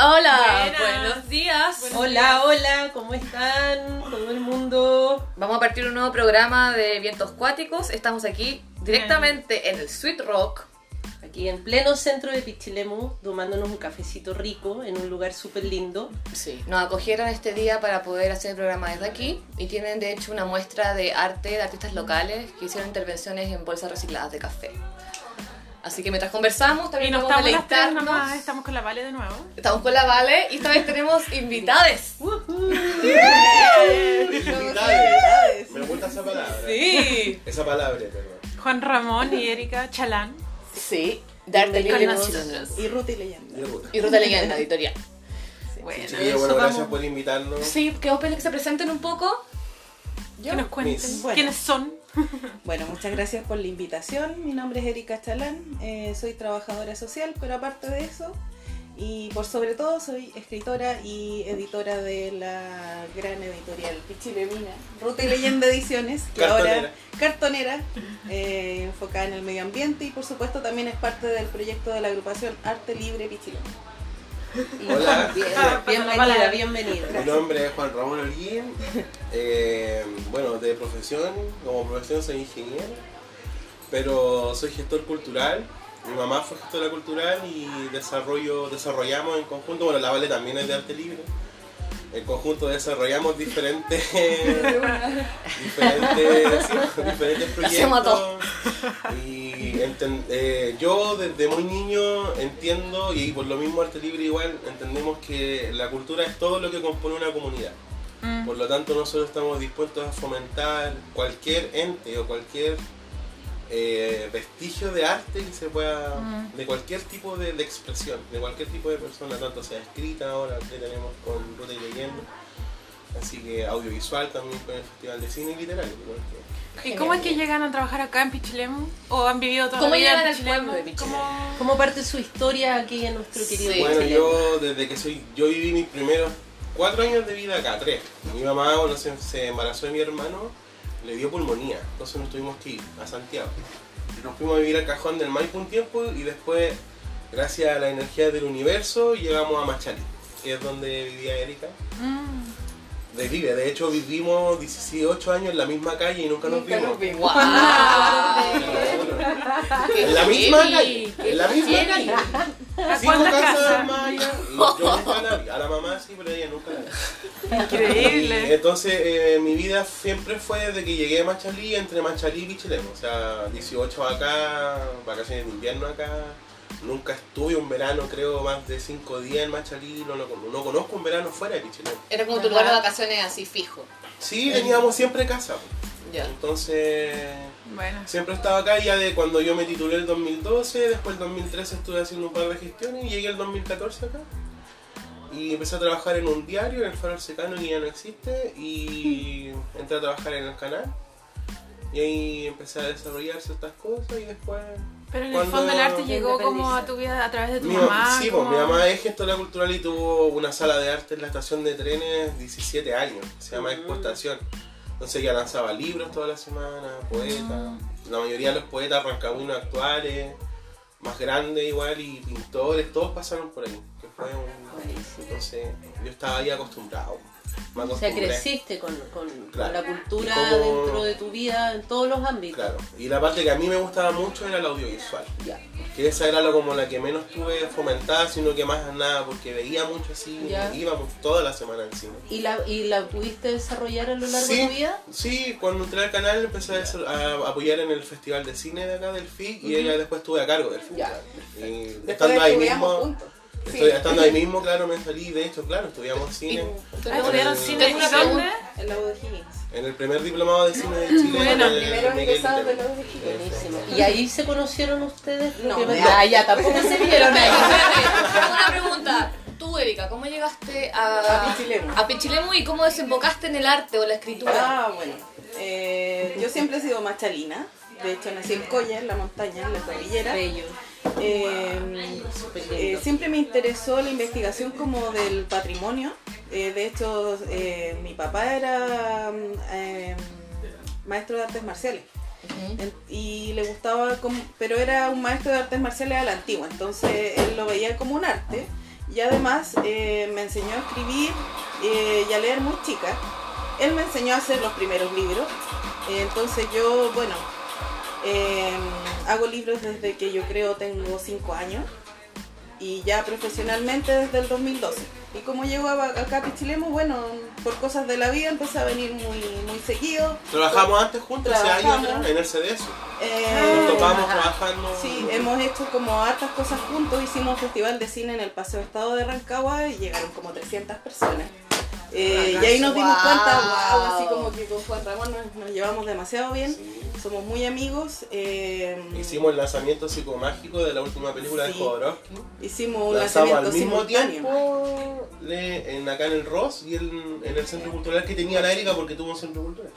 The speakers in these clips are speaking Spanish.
Hola, Buenas. buenos días. Buenos Hola, hola, ¿cómo están? Todo el mundo. Vamos a partir un nuevo programa de vientos cuáticos. Estamos aquí directamente en el Sweet Rock. Aquí en pleno centro de Pichilemu, tomándonos un cafecito rico en un lugar súper lindo. Sí, nos acogieron este día para poder hacer el programa desde aquí y tienen de hecho una muestra de arte de artistas locales que hicieron intervenciones en bolsas recicladas de café. Así que mientras conversamos Y también no vamos a estamos las tres deleitarnos. nomás, estamos con la Vale de nuevo. Estamos con la Vale y esta vez tenemos invitades. Invitades. Me gusta esa palabra. Sí. Esa palabra, perdón. Juan Ramón y Erika Chalán. Sí, de libre nosotros. Y Ruta y Leyenda. Y Ruta. y Leyenda editorial. Bueno, eso bueno, gracias vamos- por invitarnos. Sí, que Opel que se presenten un poco. Que nos cuenten quiénes son. Bueno, muchas gracias por la invitación. Mi nombre es Erika Chalán, eh, soy trabajadora social, pero aparte de eso, y por sobre todo soy escritora y editora de la gran editorial Pichilemina, Ruta y Leyenda Ediciones, que Cartonera. ahora cartonera, eh, enfocada en el medio ambiente y por supuesto también es parte del proyecto de la agrupación Arte Libre Hola. Bien- Ah, bienvenida, bienvenida. Mi nombre es Juan Ramón Holguín. Eh, bueno, de profesión, como profesión soy ingeniero, pero soy gestor cultural. Mi mamá fue gestora cultural y desarrollo, desarrollamos en conjunto, bueno, la Vale también es de arte libre. En conjunto desarrollamos diferentes, diferentes, proyectos. Y enten- eh, yo desde muy niño entiendo, y por lo mismo arte libre igual, entendemos que la cultura es todo lo que compone una comunidad. Mm. Por lo tanto, nosotros estamos dispuestos a fomentar cualquier ente o cualquier eh, vestigio de arte que se pueda, Mm. de cualquier tipo de, de expresión, de cualquier tipo de persona, tanto sea escrita ahora, que tenemos con Ruta así que audiovisual también con el Festival de Cine y Literario. igual que- ¿Y cómo es que llegan a trabajar acá en Pichilemu? ¿O han vivido toda ¿Cómo la vida llegan en Pichilemu? de Pichilemu? ¿Cómo- ¿Cómo parte su historia aquí en nuestro querido Sí. Bueno, yo desde que soy, yo viví mis primeros cuatro años de vida acá, tres. Mi mamá bueno, se, se embarazó de mi hermano, le dio pulmonía, entonces nos tuvimos que ir a Santiago. Nos fuimos a vivir al Cajón del Maipo un tiempo y después, gracias a la energía del universo, llegamos a Machalí, que es donde vivía Erika. Mm. De vive, de hecho vivimos 18 años en la misma calle y nunca nos vimos. ¡Wow! En la misma calle, en la misma calle. ¿A Cinco casas más allá, y yo nunca la vi. A la mamá sí, pero ella nunca la vi. Y Increíble. entonces eh, mi vida siempre fue desde que llegué a Machalí, entre Machalí y Pichilemu. O sea, 18 acá, vacaciones de invierno acá. Nunca estuve un verano, creo, más de 5 días en Machalí. No, no conozco un verano fuera de Pichilemu. Era como tu lugar de vacaciones así fijo. Sí, teníamos siempre casa. Ya. Entonces, Bueno. siempre estaba acá ya de cuando yo me titulé el 2012, después el 2013 estuve haciendo un par de gestiones y llegué el 2014 acá. Y empecé a trabajar en un diario, en el Faro Secano, que ya no existe, y entré a trabajar en el canal. Y ahí empecé a desarrollar ciertas cosas y después... Pero en el fondo el arte te llegó como a tu vida a través de tu Mi, mamá. sí, pues, como- mi mamá es gestora cultural y tuvo una sala de arte en la estación de trenes 17 años, se llama Expostación. Entonces ella lanzaba libros toda la semana, poetas. La mayoría de los poetas rancabuinos actuales, más grandes igual, y pintores, todos pasaron por ahí. Que fue un-. Entonces yo estaba ahí acostumbrado. Me O sea, creciste con, con- con Claro. la cultura como- dentro de tu vida en todos los ámbitos. Claro. Y la parte que a mí me gustaba mucho era el audiovisual. Ya. Que esa era la, como la que menos tuve fomentada, sino que más nada, porque veía mucho así, Ya. íbamos toda la semana al cine. ¿Y la, ¿Y la pudiste desarrollar a lo largo Sí. de tu vida? Sí, cuando entré al canal empecé a, apoyar en el festival de cine de acá del FIC y ella después estuve a cargo del festival. Y Después estando ahí mismo, juntos. Estoy- estando ahí mismo, claro, me salí, de hecho, claro, estudiamos cine. Ah, ¿Estudiaron cine una dónde? pregunta. En la U de Higgins. En el primer diplomado de cine de Chile. Bueno, el Miguel egresados de la. U de Higgins. Buenísimo. ¿Y ahí se conocieron ustedes? No, Ah, ya, tampoco se vieron ahí. Tengo una pregunta. Tú, Erika, ¿cómo llegaste a, A Pichilemu. a Pichilemu y cómo desembocaste en el arte o la escritura? Ah, bueno. Eh, yo siempre he sido machalina. De hecho, nací en Coya, en la montaña, en la cordillera. Bello. Eh, eh, siempre me interesó la investigación como del patrimonio. Eh, de hecho, eh, mi papá era maestro de artes marciales. Y le gustaba, como, pero era un maestro de artes marciales a la antigua, entonces él lo veía como un arte y además me enseñó a escribir y a leer muy chica. Él me enseñó a hacer los primeros libros. Entonces yo, bueno, eh, hago libros desde que yo creo tengo 5 años y ya profesionalmente desde el 2012. Y como llego a- acá a Pichilemu, bueno, por cosas de la vida empecé a venir muy, muy seguido. Trabajamos antes juntos, hace años en el CDS. Eh, Nos topamos trabajando. Sí, hemos hecho como hartas cosas juntos. Hicimos un festival de cine en el Paseo Estado de Rancagua y llegaron como 300 personas. Eh, y ahí nos dimos cuenta, wow, así como que con Juan Ramón nos, nos llevamos demasiado bien. Sí. Somos muy amigos. eh, Hicimos el lanzamiento psicomágico de la última película de Sí. Jodorowsky. hicimos un Lanzamos lanzamiento al mismo tiempo le- en, acá en el Ross y en, en el centro cultural que tenía la Erika porque tuvo un centro cultural.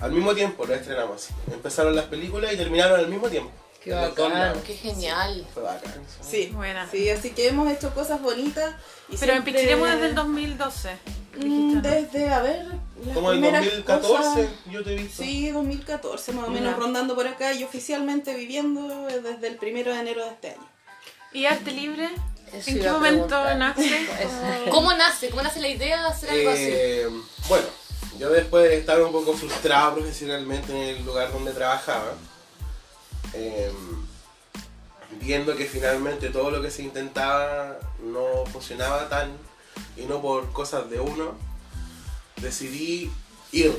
Al mismo tiempo lo estrenamos así. Empezaron las películas y terminaron al mismo tiempo. Qué bacán, qué genial. Fue bacán. Sí, Buena. sí, así que hemos hecho cosas bonitas. Y Pero en siempre- Pichilemu desde el 2012. Mm. Desde, a ver, las Como en primeras 2014 cosas- yo te he visto. Sí, 2014 más o menos rondando por acá y oficialmente viviendo desde el primero de enero de este año. ¿Y arte libre? Eso ¿En qué momento preguntar. nace? ¿Cómo nace? ¿Cómo nace la idea de hacer algo así? Eh, bueno, yo después de estar un poco frustrado profesionalmente en el lugar donde trabajaba, eh, viendo que finalmente todo lo que se intentaba no funcionaba tan y no por cosas de uno, decidí irme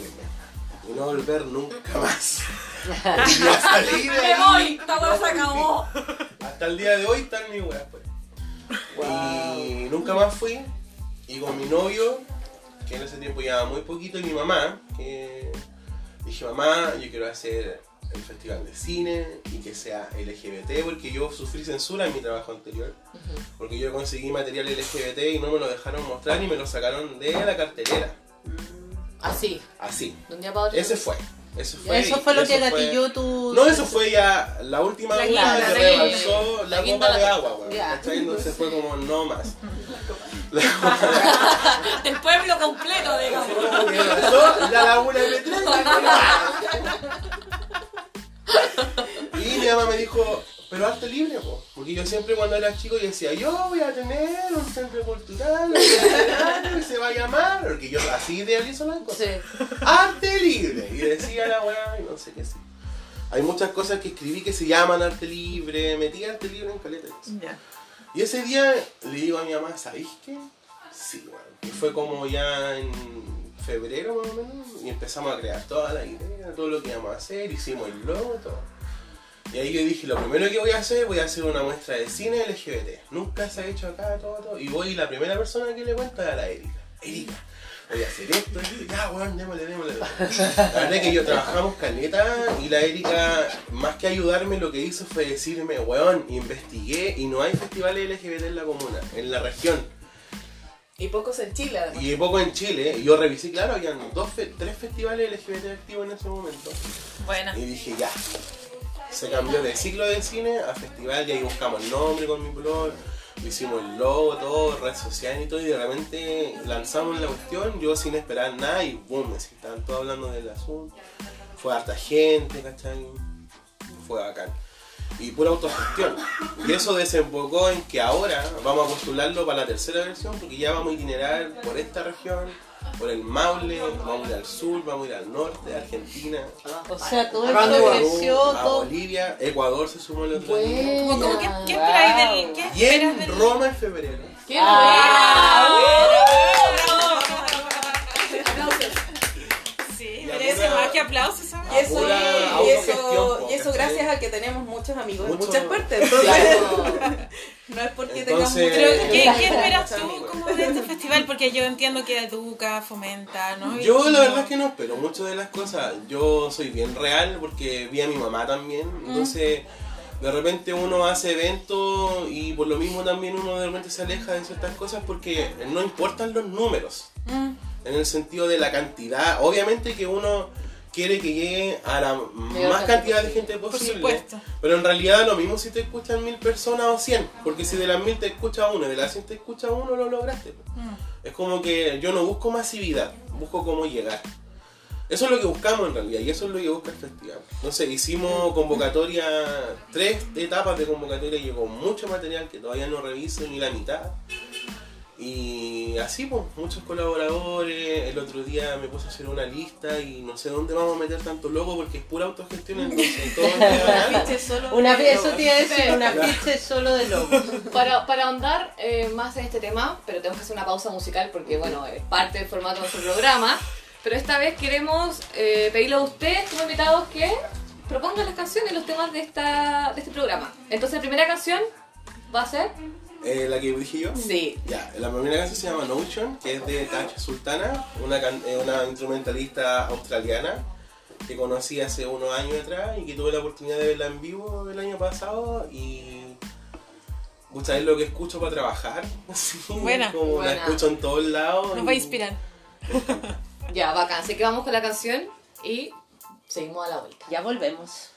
y no volver nunca más. Y salí de ahí. ¡Esta cosa se acabó! Hasta el día de hoy están mis weas, pues. Y nunca más fui. Y con mi novio, que en ese tiempo llevaba muy poquito, y mi mamá, que dije, mamá, yo quiero hacer el festival de cine y que sea LGBT, porque yo sufrí censura en mi trabajo anterior. Porque yo conseguí material LGBT y no me lo dejaron mostrar y me lo sacaron de la cartelera. Así, Así. otro. Ese fue. Eso fue lo eso que gatilló tu... no, eso fue ya la última La que rebalsó la la copa de agua, weón. Ya. ¿Cachai? Entonces fue como no más. El pueblo completo, digamos. La laguna de Y mi mamá me dijo, pero arte libre, po. Porque yo siempre cuando era chico yo decía, yo voy a tener un centro cultural, un escenario que se va a llamar, porque yo así idealizo las cosas. Sí. arte libre. Y decía la weá, y no sé qué sí. Hay muchas cosas que escribí que se llaman arte libre, metí arte libre en caleta. Y ese día le digo a mi mamá, ¿sabéis qué? Sí, weón. Y fue como ya en febrero más o menos, y empezamos a crear toda la idea, todo lo que íbamos a hacer, hicimos el logo, todo. Y ahí yo dije, lo primero que voy a hacer, voy a hacer una muestra de cine LGBT. Nunca se ha hecho acá, todo, todo. Y voy, la primera persona que le cuento es a la Erika. Erika, voy a hacer esto, esto, ya, weón, démosle, démosle. La verdad es que yo trabajamos caleta y la Erika, más que ayudarme, lo que hizo fue decirme, weón, investigué y no hay festivales LGBT en la comuna, en la región. Y pocos en Chile además. Y poco en Chile, y yo revisé, claro, habían dos, fe- tres festivales LGBT activos en ese momento. Buena. Y dije, ya. Se cambió de ciclo de cine a festival, y ahí buscamos el nombre con mi blog, hicimos el logo, todo, redes sociales y todo, y de repente lanzamos la cuestión, yo sin esperar nada, y boom, estaban todos hablando del asunto. Fue harta gente, ¿cachai? Fue bacán. Y pura autogestión. Y eso desembocó en que ahora vamos a postularlo para la tercera versión, porque ya vamos a itinerar por esta región, por el Maule, vamos a ir al sur, vamos a ir al norte, a Argentina, O sea, todo esto creció, a. Bolivia, Ecuador se sumó el otro día. Bueno. Como, como que, ¿Qué esperáis del.? ¿Qué Y en del.? Roma en febrero. ¡Qué Sí, Y merece alguna- más que aplausos. Y eso, pura y eso, y eso gracias a que tenemos muchos amigos en Mucho- muchas partes. Entonces, Claro. no es porque Entonces- tengamos muchos ¿qué, qué esperas tú amigos. como de este festival? Porque yo entiendo que educa, fomenta, ¿no? Y- Yo la verdad es que no espero mucho de las cosas. Yo soy bien real porque vi a mi mamá también. Entonces, de repente uno hace eventos y por lo mismo también uno de repente se aleja de ciertas cosas porque no importan los números. Mm, En el sentido de la cantidad. Obviamente que uno quiere que llegue a la más cantidad de posible. gente por posible. supuesto. Pero en realidad lo mismo si te escuchan mil personas o cien, porque si de las mil te escucha uno y de las cien te escucha uno, lo lograste. Mm. Es como que yo no busco masividad, busco cómo llegar. Eso es lo que buscamos en realidad y eso es lo que busca el festival. Sé, hicimos convocatoria, tres etapas de convocatoria, llegó mucho material que todavía no reviso ni la mitad. Y así, pues, muchos colaboradores. El otro día me puse a hacer una lista y no sé dónde vamos a meter tanto logo porque es pura autogestión. Entonces, todo Un afiche solo Una, de eso te iba a decir, un afiche solo de logo. Para, para ahondar eh, más en este tema, pero tenemos que hacer una pausa musical porque, bueno, es parte del formato de nuestro programa. Pero esta vez queremos eh, pedirle a ustedes, como invitados, que propongan las canciones, los temas de, esta, de este programa. Entonces, la primera canción va a ser. Eh, la que dije yo. Sí. Ya, la primera canción se llama Notion, que es de Tacha Sultana, una, eh, una instrumentalista australiana que conocí hace unos años atrás y que tuve la oportunidad de verla en vivo el año pasado y Pucha, es lo que escucho para trabajar. Buena. como Buena. la escucho en todos lados. Nos va a inspirar. Ya, bacán. Así que vamos con la canción y seguimos a la vuelta. Ya volvemos.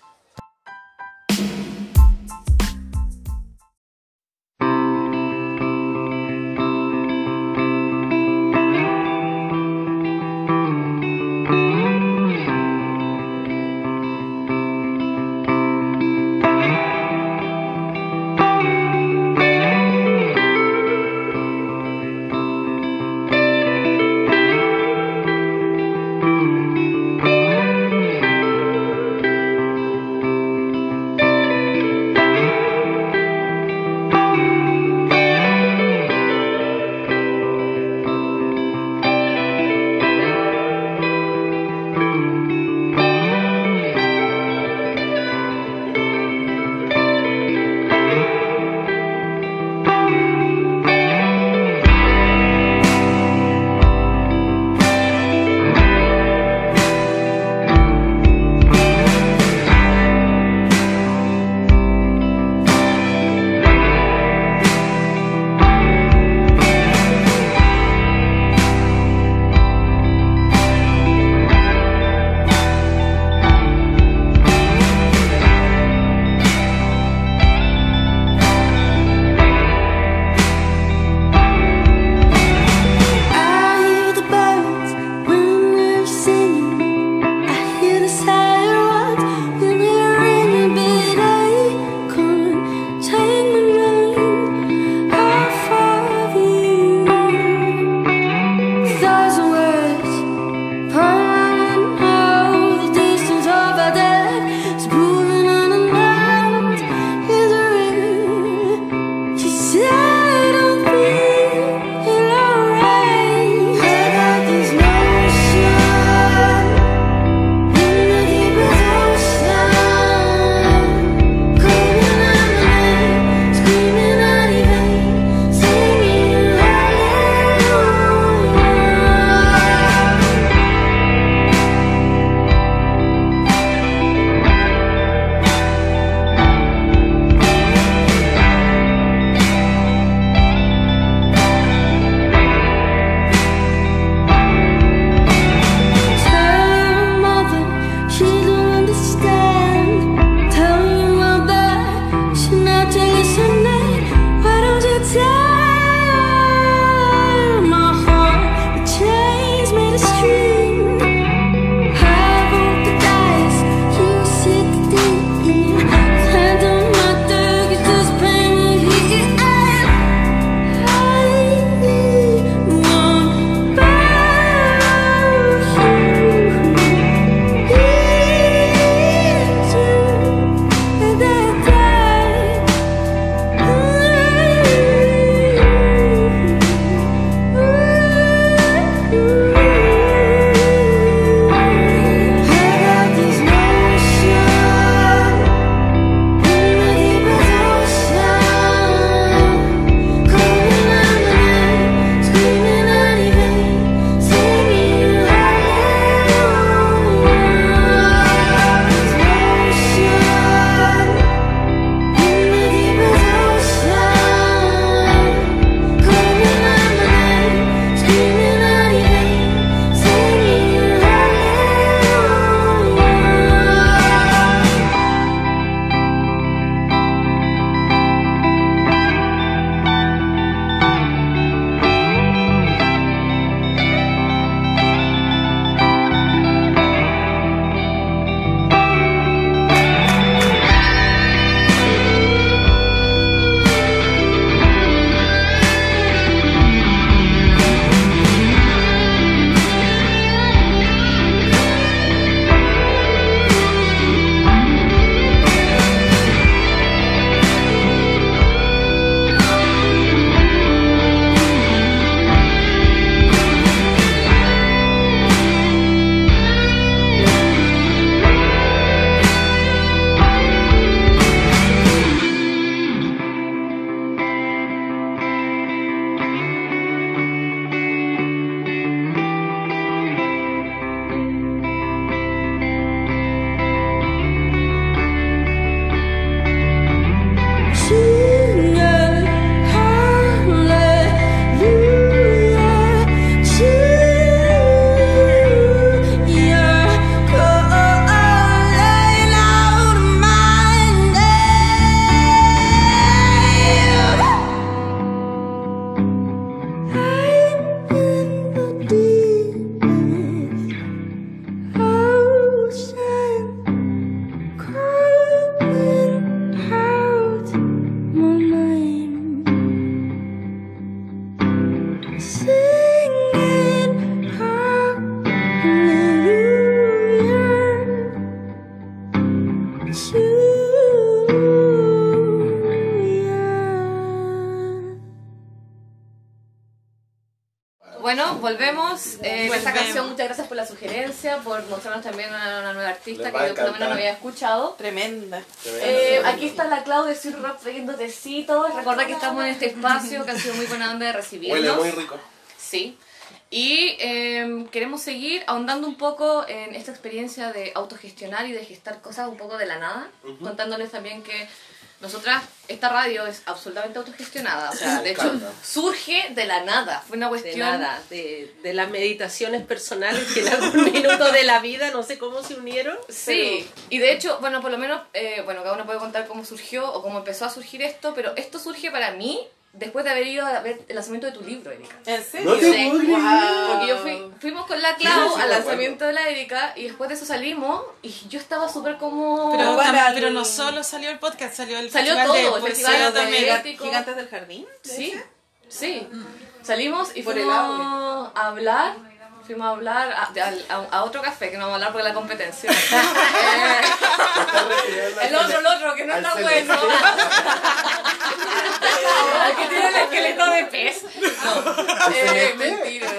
Escuchado. Tremenda. Eh, aquí está la Clau de Sir Rock trayendo tecitos. Recordad que estamos en este espacio que ha sido muy buena onda de recibirnos. Huele muy rico. Sí. Y eh, queremos seguir ahondando un poco en esta experiencia de autogestionar y de gestar cosas un poco de la nada, contándoles también que nosotras, esta radio es absolutamente autogestionada, o sea, de hecho, surge de la nada, fue una De cuestión... nada, de, de las meditaciones personales que en algún minuto de la vida, no sé cómo se unieron. Sí, y de hecho, bueno, por lo menos, eh, bueno, cada uno puede contar cómo surgió o cómo empezó a surgir esto, pero esto surge para mí después de haber ido a ver el lanzamiento de tu libro, Erika. ¿En serio? No te Sí. Wow. Porque yo fui, fuimos con la Clau sí, al lanzamiento de la Erika y después de eso salimos y yo estaba súper como... Pero, para pero no solo salió el podcast, salió el Salió festival todo, de el festival de Gigantes del Jardín. ¿de Sí, ese? sí. Salimos y Por el fuimos a hablar. Fuimos a hablar a, a- a otro café, que no vamos a hablar porque la competencia. Eh, el otro, el otro, que no Al está bueno. El que tiene el esqueleto de pez. No, eh, mentira.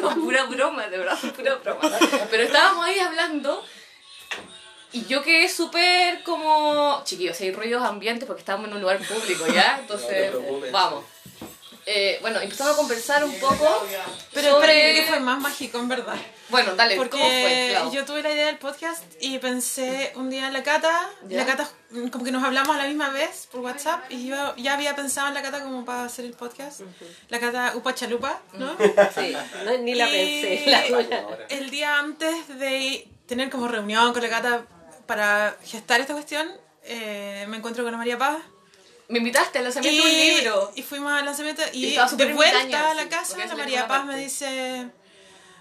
No, pura broma, de verdad, pura broma. Pero estábamos ahí hablando y yo quedé súper como... Chiquillos, hay ruidos ambientes porque estábamos en un lugar público, ¿ya? Entonces, No te preocupes. vamos. Eh, bueno, empezamos a conversar un poco Pero sobre... espérate que fue más mágico, en verdad. Bueno, dale, ¿cómo fue, Porque Clau? yo tuve la idea del podcast y pensé un día en la cata, ¿Ya? la cata como que nos hablamos a la misma vez por WhatsApp y yo ya había pensado en la cata como para hacer el podcast. La cata Upa Chalupa, ¿no? Sí, no, ni la Y pensé. La el día antes de tener como reunión con la cata para gestar esta cuestión, eh, me encuentro con la María Paz. Me invitaste al lanzamiento de un libro. y fuimos al lanzamiento Y y, de vuelta a la sí, casa la María Paz me dice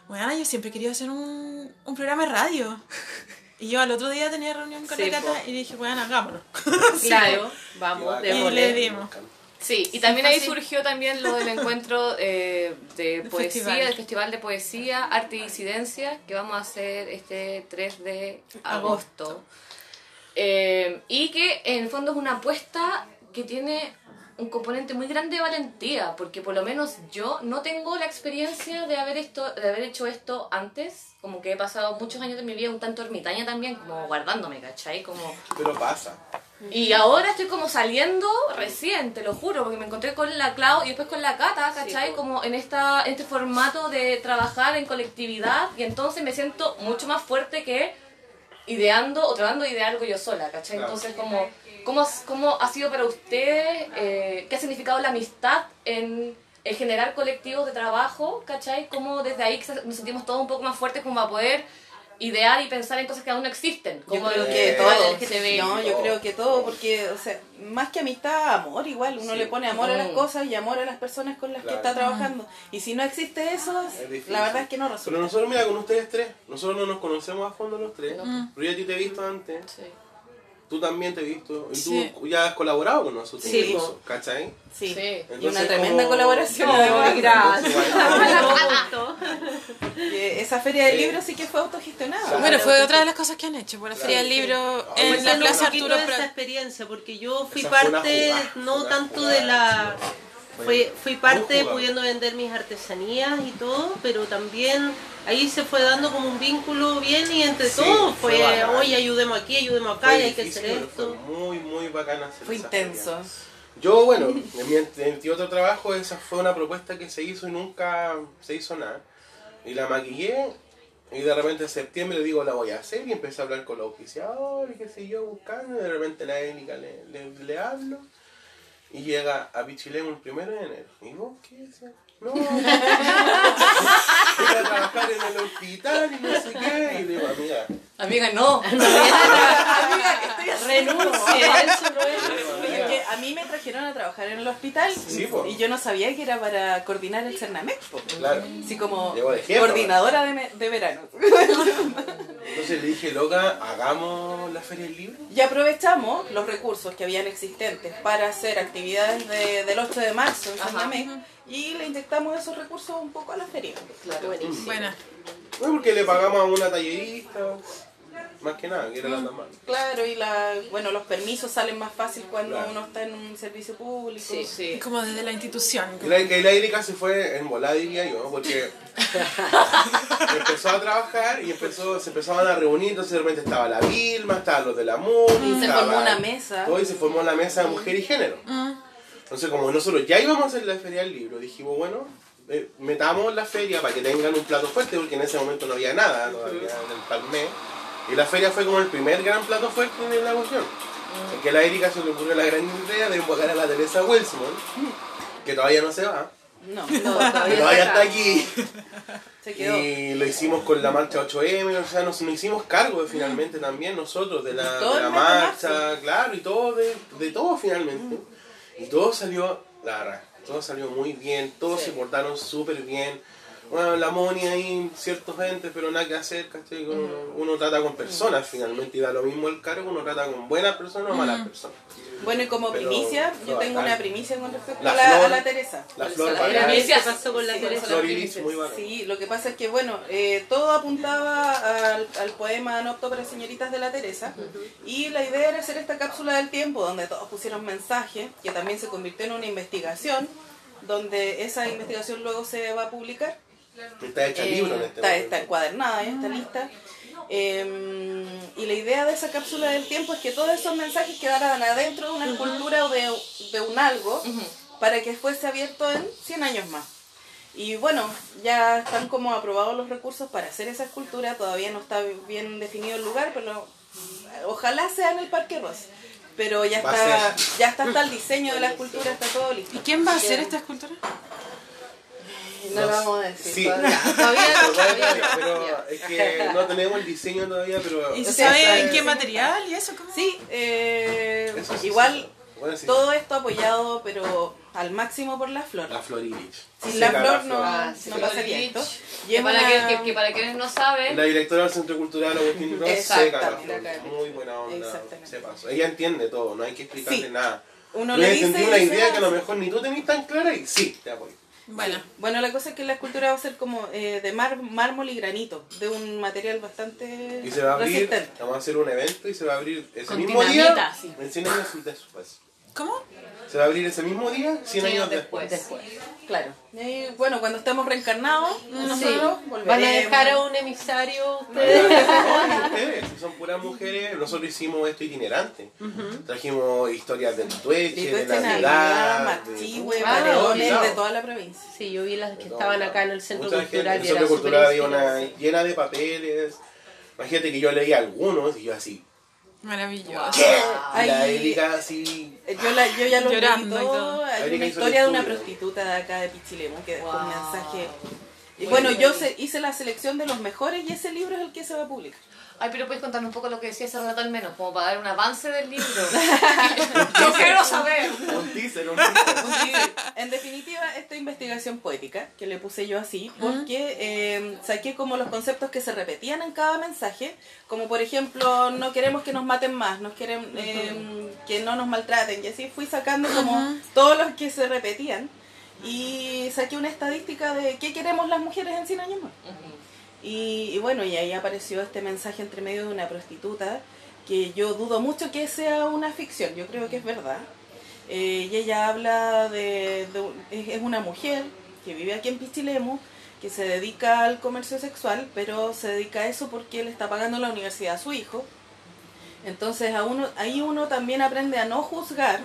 bueno yo siempre he querido hacer un, un programa de radio y yo al otro día tenía reunión con Sí, la Cata y dije bueno hagámoslo Claro, vamos, Y y le dimos. Sí, y también ahí surgió también lo del encuentro eh, de poesía, festival. del Festival. de Poesía, Arte y Disidencia, que vamos a hacer este 3 de agosto. Eh, y que en el fondo es una apuesta que tiene un componente muy grande de valentía, porque por lo menos yo no tengo la experiencia de haber, esto, de haber hecho esto antes, como que he pasado muchos años de mi vida un tanto ermitaña también, como guardándome, ¿cachai? Como... Pero pasa. Y ahora estoy como saliendo recién, te lo juro, porque me encontré con la Clau y después con la Cata, ¿cachai? como en, esta, en este formato de trabajar en colectividad y entonces me siento mucho más fuerte que ideando o tratando de idear algo yo sola, ¿cachai? Claro. Entonces como, ¿cómo, has- ¿cómo ha sido para ustedes, eh, qué ha significado la amistad en, en generar colectivos de trabajo, ¿cachai? Cómo desde ahí nos sentimos todos un poco más fuertes como a poder idear y pensar en cosas que aún no existen, Yo como creo el que festival todo. No, yo creo que todo, porque, o sea, más que amistad, amor igual. Uno Sí. le pone amor a las Mm. cosas y amor a las personas con las Claro. que está trabajando. Y si no existe eso, Es difícil. la verdad es que no Pero resulta. nosotros, mira, con ustedes tres, nosotros no nos conocemos a fondo los tres. No. Pero yo a ti te he visto antes, Sí. Tú también te he visto, y Sí. tú ya has colaborado con nosotros Sí, incluso, ¿cachai? Sí. Sí. Y una tremenda como- colaboración. Gracias. Esa feria del Sí. libro sí que fue autogestionada. Bueno fue otra de las cosas que han hecho por la Claro. feria del libro Ah, en la plaza Arturo de esa experiencia porque yo fui parte jugada, no tanto jugada. de la fui, fui parte pudiendo vender mis artesanías y todo pero también ahí se fue dando como un vínculo bien y entre Sí, todos fue fue oye ayudemos aquí ayudemos acá fue y hay que hacer esto Fue muy, muy bacana hacer Fue intenso. Yo, bueno, en mi, en mi otro trabajo, esa fue una propuesta que se hizo y nunca se hizo nada. Y la maquillé, y de repente en septiembre digo, la voy a hacer, y empecé a hablar con los auspiciadores, qué sé yo, buscando, y de repente la Erika le, le, le hablo, y llega a Pichilemu el primero de enero. ¿Y vos qué decías? No, voy a trabajar en el hospital y no sé qué. Y le digo, amiga, Amiga, no. Amiga, que estoy haciendo. renuncie eso no es Oye, es que a mí me trajeron a trabajar en el hospital Sí, po. y yo no sabía que era para coordinar el Cernamec. po. claro. Así como de coordinadora de, verano. Entonces le dije, loca, hagamos la feria del libro. Y aprovechamos los recursos que habían existentes para hacer actividades de- del 8 de marzo en Ajá. Y le inyectamos esos recursos un poco a la feria. Claro. buenísimo buena Bueno, porque le pagamos a una tallerista, más que nada, que era la más. Claro, y la, bueno, los permisos salen más fácil cuando Claro. uno está en un servicio público. Sí, sí. Como desde la institución. Y la, que la Erika se fue en volada, diría yo, porque empezó a trabajar y empezó, se empezaban a reunir, entonces de repente estaba la Vilma, estaban los de la MUNI, Y se formó una mesa. todo, y se formó la mesa de mujer y género. Entonces como nosotros ya íbamos a hacer la feria del libro, dijimos, bueno, eh, metamos la feria para que tengan un plato fuerte, porque en ese momento no había nada todavía en el Palmé. Y la feria fue como el primer gran plato fuerte de la cuestión. Porque a la Erika se le ocurrió la gran idea de invocar a la Teresa Wilson, que todavía no se va. No, No, todavía todavía está aquí. se quedó. Y lo hicimos con la marcha 8M, o sea, nos, nos hicimos cargo finalmente también nosotros de la, de la marcha, claro, y todo de, de todo finalmente. Y todo salió, la verdad, todo salió muy bien, todos se portaron súper bien. Bueno, la Moni ahí, ciertos entes, pero nada que hacer, ¿cachai? Uno, uno trata con personas finalmente y da lo mismo el cargo, uno trata con buenas personas o malas personas. Bueno, y como Pero, primicia, yo no, tengo una primicia con respecto La a, la, flor. a la Teresa. La flor la primicia. ¿Qué pasó con la Sí, Teresa? con la Flor Iris, primicia. muy bacán. Sí, lo que pasa es que, bueno, eh, todo apuntaba al, al poema No opto para señoritas de la Teresa. Y la idea era hacer esta cápsula del tiempo donde todos pusieron mensajes, que también se convirtió en una investigación, donde esa investigación luego se va a publicar. Está hecha Eh, libro en este está, momento. está encuadernada, ya está lista. Eh, y la idea de esa cápsula del tiempo es que todos esos mensajes quedaran adentro de una escultura o de, de un algo para que fuese abierto en 100 años más. Y bueno, ya están como aprobados los recursos para hacer esa escultura, todavía no está bien definido el lugar, pero ojalá sea en el Parque Ross. Pero ya está, ya está hasta el diseño de la escultura, está todo listo. ¿Y quién va a hacer esta escultura? No lo vamos a decir Sí. todavía. Todavía Pero, todavía no. pero es que no tenemos el diseño todavía, pero... ¿Y se sabe en qué material y eso? ¿Cómo? Sí, eh, Eso sí, igual sí. Bueno, sí. todo esto apoyado, pero al máximo por la flor. La flor. Sin la flor no, Ah, sí, no pasaría esto. Y es para, una- que, que- que para quienes no saben, La directora del Centro Cultural Agustín Ross seca la Exactamente. flor. Muy buena onda. Exactamente. Se pasó. Ella entiende todo, no hay que explicarle Sí. nada. Uno le dice una se idea que a lo mejor ni tú tenés tan clara y sí, te apoyo. Bueno, Bueno, la cosa es que la escultura va a ser como eh, de mar- mármol y granito, de un material bastante Y se va a abrir, resistente. vamos a hacer un evento y se va a abrir ese Con mismo dinamita, día. sí. En 100 años después. ¿Cómo? Se va a abrir ese mismo día, 100 Sí, años después. después. Claro. Y bueno, cuando estemos reencarnados, nosotros volveremos. ¿Van a dejar a un emisario No, ustedes? mujeres, son puras mujeres. Nosotros hicimos esto itinerante. Trajimos historias del Tueche, de Litueche, la Navidad, Machihue, de- Ah, Pareones, de toda la provincia. Sí, yo vi las que estaban acá en el centro Mucha gente, cultural el centro cultural había una llena de papeles. Imagínate que yo leí algunos y yo así. Maravilloso. La Erika así. Yo, la, yo ya lo Llorando y todo. todo. Hay una historia de una prostituta de acá de Pichilemu que dejó un mensaje. Y bueno, bien. yo se- hice la selección de los mejores y ese libro es el que se va a publicar. Ay, pero puedes contarme un poco lo que decía ese relato al menos, como para dar un avance del libro. Yo quiero saber. Un teaser, un teaser. En definitiva, esta investigación poética, que le puse yo así, porque eh, saqué como los conceptos que se repetían en cada mensaje, como por ejemplo, no queremos que nos maten más, nos quieren eh, que no nos maltraten, y así fui sacando como todos los que se repetían, y saqué una estadística de qué queremos las mujeres en 100 años más. Y, bueno, y ahí apareció este mensaje entre medio de una prostituta que yo dudo mucho que sea una ficción, yo creo que es verdad. Eh, y ella habla de, es una mujer que vive aquí en Pichilemu, que se dedica al comercio sexual, pero se dedica a eso porque le está pagando la universidad a su hijo. Entonces a uno, ahí uno también aprende a no juzgar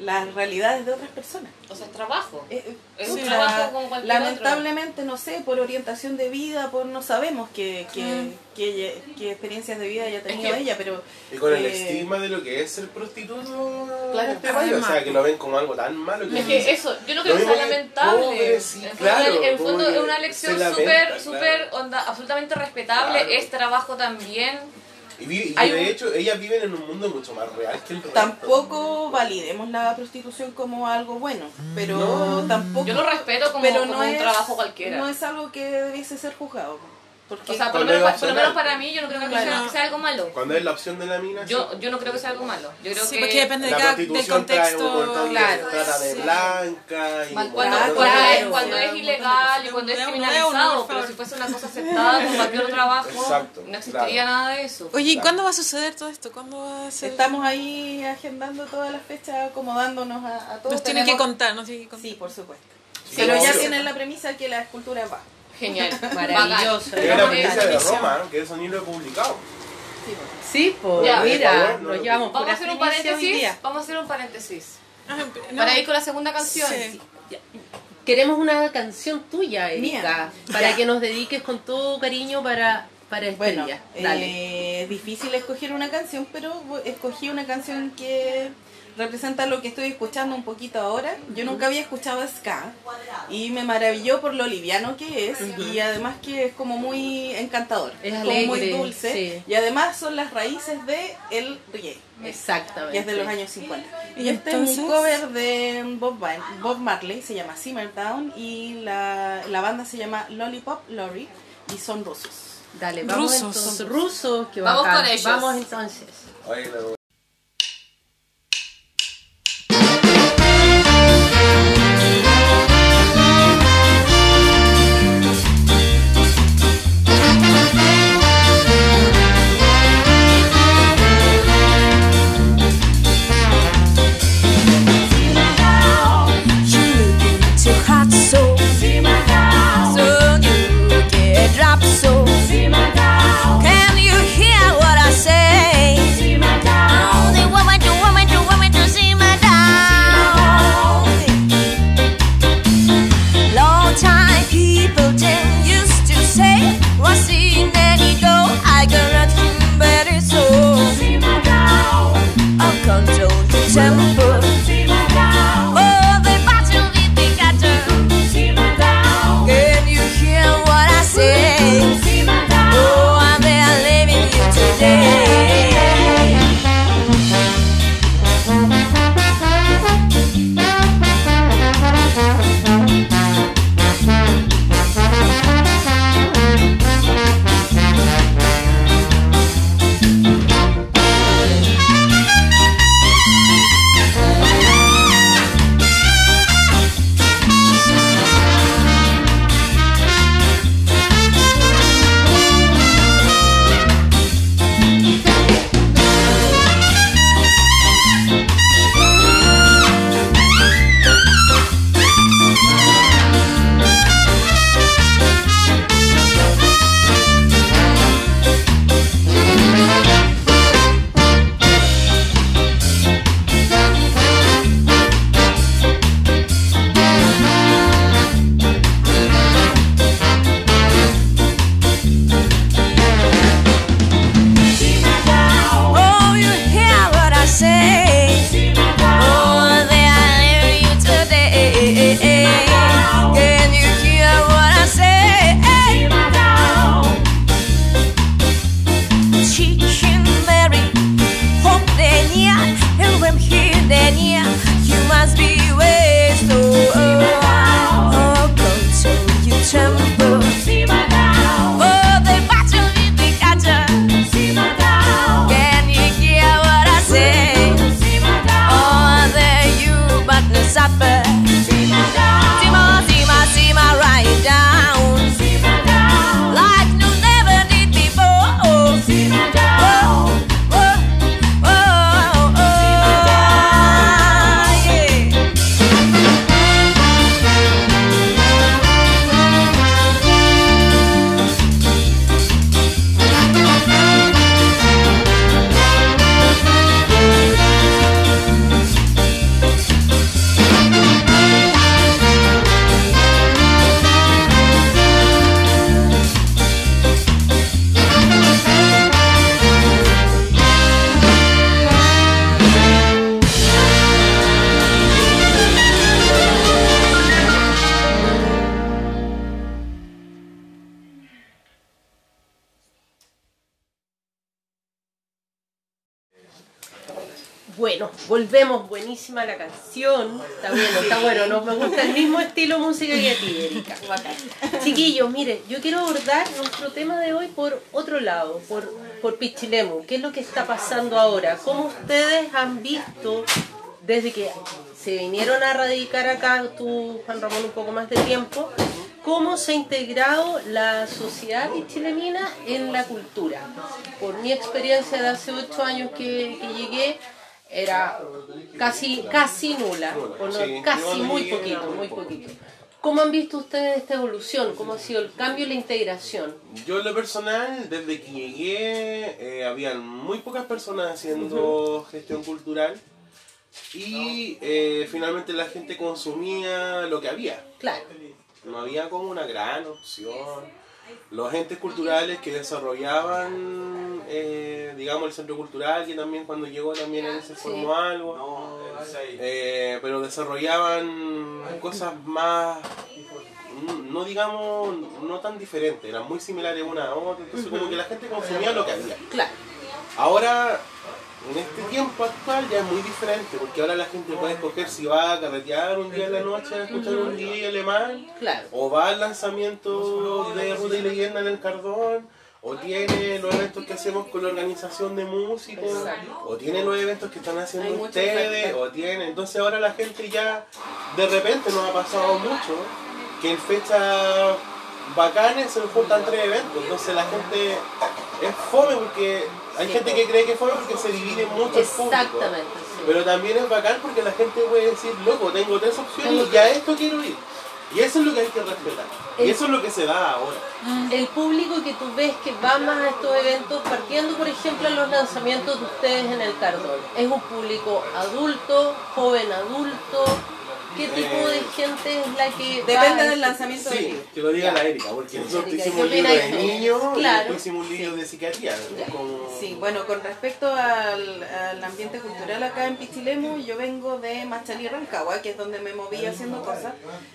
las realidades de otras personas. O sea, es trabajo. Eh, Es un trabajo como cualquier lamentablemente, no sé, por orientación de vida, por no sabemos qué, qué, Mm. qué qué experiencias de vida haya tenido que- ella, pero... Y con el eh, estigma de lo que es ser prostituto Claro, este país, o sea, que lo ven como algo tan malo que Es que eso, yo no creo Lo que sea lamentable. pobre, sí, en claro, fondo, en fondo pobre, es una lección lamenta, súper, claro. súper, onda, absolutamente respetable. Claro. Es trabajo también. Y, vi- y Hay de un- hecho, ellas viven en un mundo mucho más real que el resto. Tampoco validemos la prostitución como algo bueno, pero No. tampoco... Yo lo respeto como, pero como no un es, trabajo cualquiera. No es algo que debiese ser juzgado. Porque O sea, por lo, menos, por lo menos para mí, yo no creo que, Claro. sea, que sea algo malo. Cuando es la opción de la mina, sí. Yo, yo no creo que sea algo malo. Yo creo Sí, que porque depende de la cada, del prostitución trae un contexto. Claro. de trata de Sí. blanca y cuando, un cuando, cosas. es, Claro, cuando es ilegal y cuando es criminalizado, pero si fuese una cosa aceptada como cualquier trabajo, Exacto, no existiría claro. nada de eso. Oye, ¿y Claro. cuándo va a suceder todo esto? ¿Cuándo va a ser? estamos ahí agendando todas las fechas, acomodándonos a, a todos. Nos tienen que contar, nos tienen que contar. Sí, por supuesto. Sí, Pero ya tienen la premisa que la escultura va. Genial. Maravilloso. Es la premisa de. Roma, que eso ni lo he publicado. Sí, pues Ya. mira, no nos llevamos Vamos a hacer un paréntesis. Vamos a hacer un paréntesis. Ah, no. Para ir con la segunda canción. Sí. Queremos una canción tuya, Erika, Mía. para Ya. que nos dediques con todo cariño para, para este Bueno, día. Dale. eh, es difícil escoger una canción, pero escogí una canción que representa lo que estoy escuchando un poquito ahora. Yo nunca había escuchado ska y me maravilló por lo liviano que es y además que es como muy encantador, Es como muy dulce sí. y además son las raíces de el reggae. Exactamente. que es de los años 50. ¿Y este es un cover de Bob, Bob Marley, se llama Simmer Down y la, la banda se llama Lollipop Lorry y son rusos. Dale, vamos Rusos. entonces. Rusos, que Vamos bacán. con ellos. Vamos entonces. Volvemos, buenísima la canción. Está bueno, está bueno, nos me gusta el mismo estilo música que a ti, Erika. Chiquillos, mire, yo quiero abordar nuestro tema de hoy por otro lado, por, por Pichilemu. ¿Qué es lo que está pasando ahora? ¿Cómo ustedes han visto desde que se vinieron a radicar acá, tú, Juan Ramón, un poco más de tiempo, cómo se ha integrado la sociedad chilemina en la cultura. Por mi experiencia de hace ocho años que, que llegué, era casi, casi nula, o no, casi muy poquito, muy poquito. ¿Cómo han visto ustedes esta evolución? ¿Cómo ha sido el cambio y la integración? Yo en lo personal, desde que llegué, eh, habían muy pocas personas haciendo gestión cultural y eh, finalmente la gente consumía lo que había. Claro, No había como una gran opción. Los entes culturales que desarrollaban, eh, digamos, el centro cultural, que también cuando llegó también ahí se formó algo, eh, pero desarrollaban cosas más, no digamos, no tan diferentes, eran muy similares una a otra, entonces como que la gente consumía lo que había. claro. Ahora, en este tiempo actual ya es muy diferente, porque ahora la gente puede escoger si va a carretear un día en la noche a escuchar un día alemán, Claro. o va al lanzamiento de Ruta y Leyenda en el Cardón, o tiene los eventos que hacemos con la organización de músicos, o tiene los eventos que están haciendo ustedes, o tiene. Entonces ahora la gente ya, de repente nos ha pasado mucho, que en fechas bacanes se juntan tres eventos, entonces la gente es fome porque hay Sí, gente que cree que es fome porque se divide mucho el público. Exactamente. sí. Pero también es bacán porque la gente puede decir, loco, tengo tres opciones Tengo y ya esto quiero ir. Y eso es lo que hay que respetar. Y eso es lo que se da ahora. El público que tú ves que va más a estos eventos, partiendo por ejemplo en los lanzamientos de ustedes en el Cardón, ¿es un público adulto, joven adulto? ¿Qué tipo de gente es la que Depende a del lanzamiento del Sí, libro. que lo diga la Erika, porque nosotros Erika, hicimos ¿qué un libro de niños y hicimos un libro de psiquiatría. como- Sí, bueno, con respecto al, al ambiente cultural acá en Pichilemu, yo vengo de Machalí Rancagua, que es donde me moví haciendo cosas.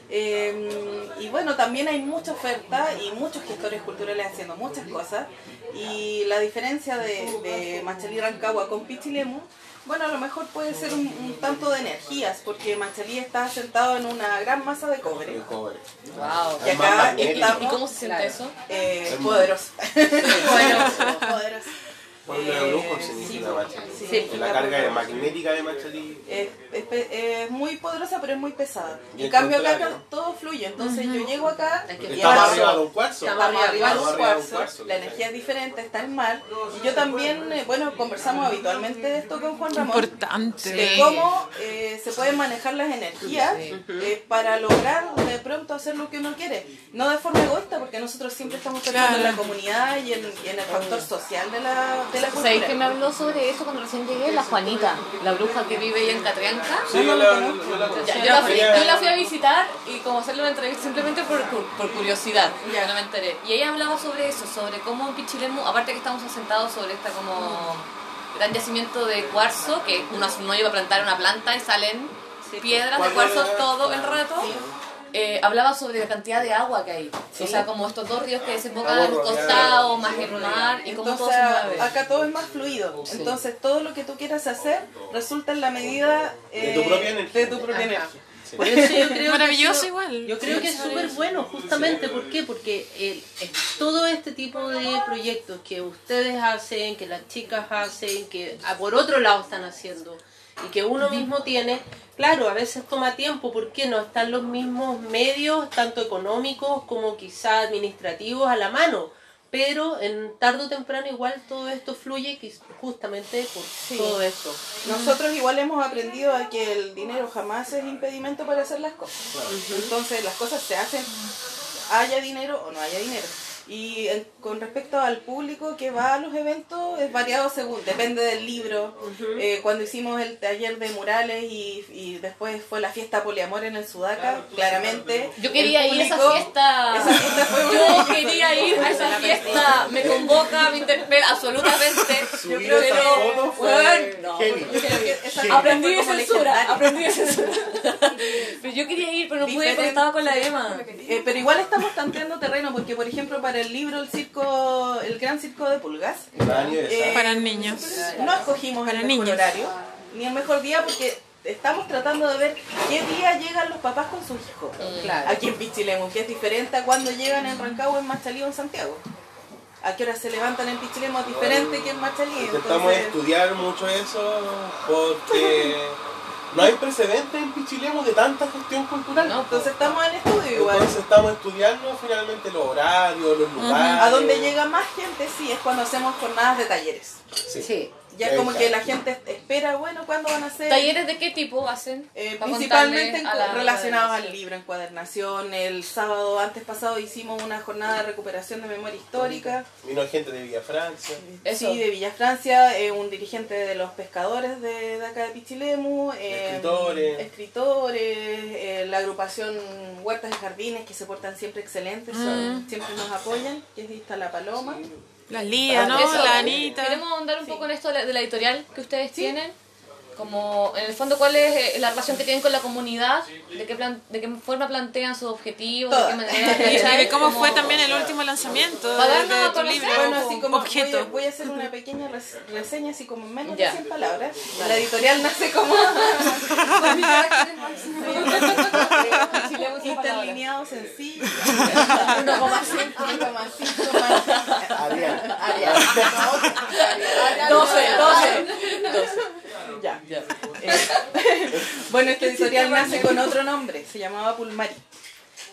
Eh, y bueno, también hay mucha oferta y muchos gestores culturales haciendo muchas cosas. Y la diferencia de, de Machalí Rancagua con Pichilemu, bueno, a lo mejor puede ser un, un tanto de energías, porque Machalí está sentado en una gran masa de cobre. el cobre. Wow. Y Es acá estamos ¿Y cómo se siente Claro. eso? eh, poderosos. poderosos, poderosos. Cuando Eh, de brujo sí, significa Machalí. sí, la la carga magnética de Machalí. es, es pe- es muy poderosa pero es muy pesada. Y En cambio acá, contrario. acá todo fluye, entonces yo llego acá Hay que y Está más cuarzo, arriba de un cuarzo. Estamos arriba Estamos arriba de un cuarzo, cuarzo, la energía es diferente, está el mar. Y yo también, eh, bueno, conversamos habitualmente de esto con Juan Ramón. Importante. De cómo eh, se pueden manejar las energías eh, para lograr de pronto hacer lo que uno quiere. No de forma egoísta, porque nosotros siempre estamos pensando en la Claro. comunidad y en, y en el factor social de la, de la cultura. ¿Sabéis que me habló sobre eso cuando recién llegué? La Juanita, la bruja que vive ahí en Catrianca. Sí, yo la, yo la Ya, conocí. yo, la fui, Ella- yo la fui a visitar y como hacerle una entrevista simplemente por, cu- por curiosidad, ya no me enteré. Y ella hablaba sobre eso, sobre cómo en Pichilemu, aparte que estamos asentados sobre esta como gran yacimiento de cuarzo, que uno hace un hoyo para plantar una planta y salen piedras de ¿Cuándo cuarzo todo el rato. Eh, hablaba sobre la cantidad de agua que hay. O sea, como estos dos ríos que desembocan al Estamos rodeados. costado, más el mar, y cómo todo Entonces, se mueve. acá todo es más fluido. Entonces, todo lo que tú quieras hacer resulta en la medida eh, De tu propia energía. de tu propia energía. Por eso yo creo Maravilloso que igual. Yo creo que es súper bueno, justamente. ¿Por qué? Porque el- el- todo este tipo de proyectos que ustedes hacen, que las chicas hacen, que ah, por otro lado están haciendo y que uno mismo tiene, claro, a veces toma tiempo. ¿Por qué no están los mismos medios, tanto económicos como quizá administrativos, a la mano? Pero en tarde o temprano igual todo esto fluye justamente por todo esto. Nosotros igual hemos aprendido a que el dinero jamás es impedimento para hacer las cosas. Entonces, las cosas se hacen, haya dinero o no haya dinero. Y en- con respecto al público que va a los eventos, es variado según, depende del libro. Eh, cuando hicimos el taller de murales y, y después fue la fiesta poliamor en el Sudaca, claramente. Yo quería el ir a esa fiesta. Esa fiesta fue Yo quería ir a esa fiesta. Me convoca, me interpela absolutamente. Yo creo, bueno, no, que fiesta Aprendí de censura, aprendí de censura. Pero yo quería ir, pero no pude porque estaba con la Emma. Eh, pero igual estamos tanteando terreno porque, por ejemplo, para el libro El circo, el gran circo de pulgas, eh, Para niños. no escogimos Para el mejor niños. horario. ni el mejor día porque estamos tratando de ver qué día llegan los papás con sus hijos. Claro. Aquí en Pichilemu, que es diferente a cuando llegan en Rancagua, en Machalí o en Santiago. A qué hora se levantan en Pichilemu es diferente que en Machalí. Intentamos entonces- estudiar mucho eso porque no hay precedentes en Pichilemu de tanta gestión cultural. No, Entonces estamos en estudio igual. Entonces estamos estudiando finalmente los horarios, los lugares. A donde llega más gente, sí, es cuando hacemos jornadas de talleres. Sí. Sí. Ya como que la gente espera, bueno, ¿cuándo van a ser? ¿Talleres de qué tipo hacen? Eh, principalmente relacionados al libro, encuadernación. El sábado antes pasado hicimos una jornada de recuperación de memoria histórica. Vino gente de Villa Francia. Eso. Sí, de Villa Francia, eh, un dirigente de los pescadores de, de acá de Pichilemu. eh, Escritores. escritores, eh, la agrupación Huertas y Jardines que se portan siempre excelentes, son- siempre nos apoyan, que es Vista La Paloma. La Lía, ¿no? Eso, La Anita. Queremos ahondar un poco en esto de la, de la editorial que ustedes tienen. Como, en el fondo, ¿cuál es eh, la relación que tienen con la comunidad? ¿De qué, plan, de qué forma plantean sus objetivos? ¿De qué manera? Y cómo Como- fue también el último lanzamiento de, de tu libro. Bueno, así como voy objeto. a, voy a hacer una pequeña res- reseña, así como en menos Ya. de 100 palabras. La editorial nace como interlineado sencillo. 1,5. 1,5 más. Arial. Arial. 12, 12. 12. Ya. Eh, bueno, esta editorial nace con otro nombre, se llamaba Pulmari.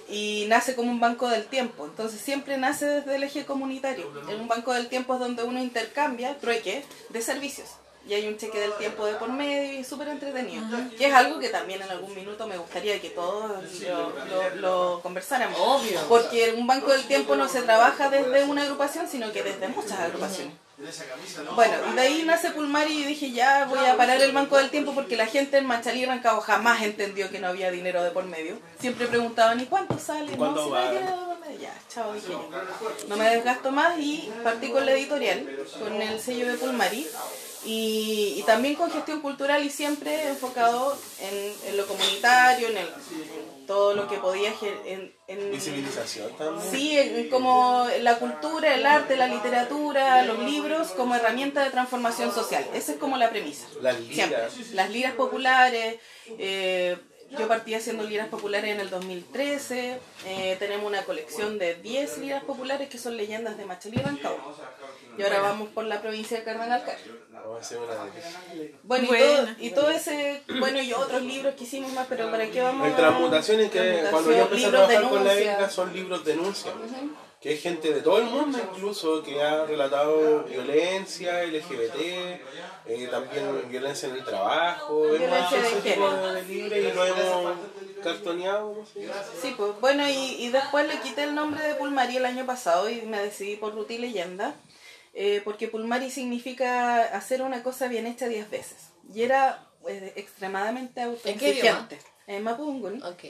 Y nace como un banco del tiempo, entonces siempre nace desde el eje comunitario. En un banco del tiempo es donde uno intercambia, trueque, de servicios. Y hay un cheque del tiempo de por medio y es súper entretenido. Que es algo que también en algún minuto me gustaría que todos lo, lo- lo conversáramos. Obvio. Porque un banco del tiempo no se trabaja desde una agrupación, sino que desde muchas agrupaciones. Bueno, y de ahí nace Pulmari y dije ya voy a parar el banco del tiempo porque la gente en Machalí y Rancagua jamás entendió que no había dinero de por medio. Siempre preguntaban, ¿y cuánto sale? Ya, chao, dije yo. No me desgasto más y partí con la editorial, con el sello de Pulmari. Y, y también con gestión cultural y siempre enfocado en, en lo comunitario, en, el, en todo lo que podía en, en- Visibilización también. Sí, en- como la cultura, el arte, la literatura, los libros como herramienta de transformación social. Esa es como la premisa. Las liras. Siempre. Las liras populares. eh, yo partí haciendo liras populares en el 2013. eh, tenemos una colección de 10 liras populares que son leyendas de Machalí y Rancagua. Y ahora vamos por la provincia de Cardenal una de Bueno, y, todo, y todo ese, bueno, y otros libros que hicimos más, pero ¿para qué vamos En a- transmutaciones que cuando yo empecé a trabajar con la. Erika son libros denuncia. Que hay gente de todo el mundo incluso que ha relatado violencia, LGBT, eh, también violencia en el trabajo. Hemos Violencia hecho de ese tipo género. de libros y lo hemos cartoneado. Sí, pues bueno, y, y después le quité el nombre de Pulmari el año pasado y me decidí por Ruti Leyenda, eh, porque Pulmari significa hacer una cosa bien hecha diez veces. Y era eh, extremadamente ¿En qué idioma? autoexigente. En Mapudungun. Ok.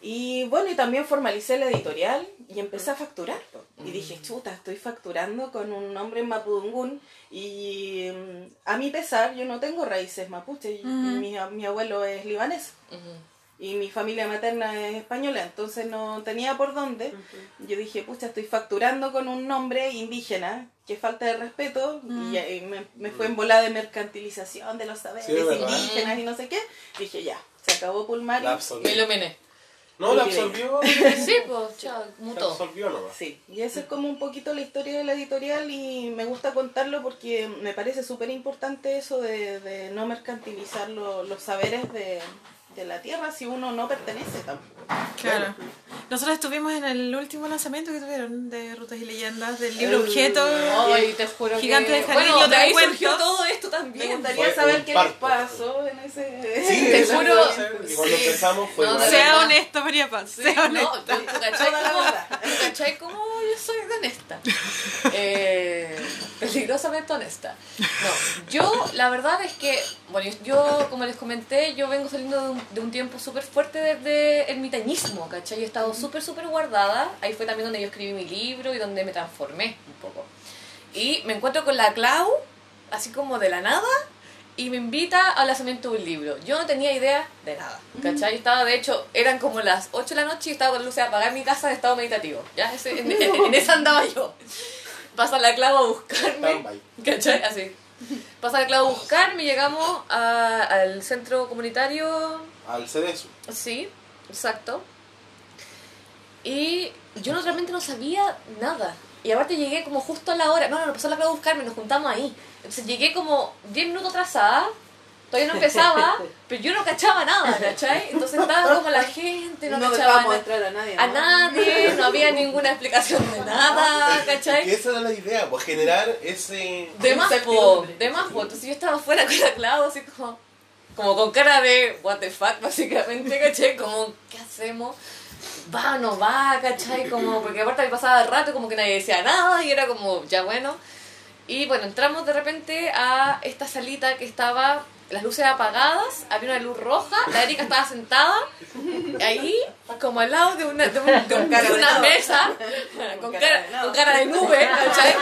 Y bueno, y también formalicé la editorial y empecé a facturar. Y dije, chuta, estoy facturando con un nombre en Mapudungun. Y mm, a mi pesar, yo no tengo raíces mapuche. y- y mi, mi abuelo es libanés y mi familia materna es española, entonces no tenía por dónde. Yo dije, pucha, estoy facturando con un nombre indígena, que falta de respeto, y, ya- y me, me fue en bola de mercantilización de los saberes Sí, indígenas y no sé qué. Dije, ya, se acabó Pulmari. La Me iluminé. No, la absorbió. Sí, pues, chao, La mutó. absorbió nomás. Sí, y esa es como un poquito la historia de la editorial y me gusta contarlo porque me parece súper importante eso de, de no mercantilizar lo- los saberes de, de la tierra si uno no pertenece tampoco. Claro. Nosotros estuvimos en el último lanzamiento que tuvieron de Rutas y Leyendas del libro Objeto. Ay, te juro Gigante que... de jardín y bueno, de ahí cuentos. surgió todo esto Me también. gustaría Fue saber qué les parto. pasó en ese... Sí, Te juro- cuando sí. empezamos fue No, Sea honesta, María Paz. Sí, Sea no, honesta. tú, cachai cómo- tú cachai cómo yo soy de honesta. Eh, peligrosamente honesta. No, yo la verdad es que, bueno, yo como les comenté, yo vengo saliendo de un, de un tiempo súper fuerte desde el mitañismo, ¿cachai? Yo he estado súper, súper guardada. Ahí fue también donde yo escribí mi libro y donde me transformé un poco. Y me encuentro con la Clau, así como de la nada, y me invita al lanzamiento de un libro. Yo no tenía idea de nada, ¿cachai? Estaba, de hecho, eran como las 8 de la noche y estaba con luces apagadas en mi casa en estado meditativo. ¿ya? Ese- en, en- en esa andaba yo. Pasa la Clau a buscarme. ¿cachai? Así, Pasa a Claudio a buscarme, llegamos a- al centro comunitario Al CDSU. Sí, exacto. Y yo realmente no sabía nada. Y aparte llegué como justo a la hora. No, no, no pasó la clave a buscarme, nos juntamos ahí. Entonces llegué como 10 minutos atrasada. Todavía no empezaba, pero yo no cachaba nada, ¿cachai? Entonces estaba como la gente, no, No cachaba dejamos na- entrar a nadie. a ¿no? nadie, no había ninguna explicación de nada, Que ¿cachai? esa era la idea, pues generar ese... De más, po, de más, po. Entonces yo estaba afuera con la Clau, así como, como con cara de what the fuck, básicamente, ¿cachai? Como, ¿qué hacemos? Va o no va, ¿cachai? Como, porque aparte me pasaba el rato, como que nadie decía nada, y era como, ya bueno. Y bueno, entramos de repente a esta salita que estaba, las luces apagadas, había una luz roja, la Erika estaba sentada ahí, como al lado de una, de un- de un- cara de de una mesa, con cara con cara de nube, ¿cachai?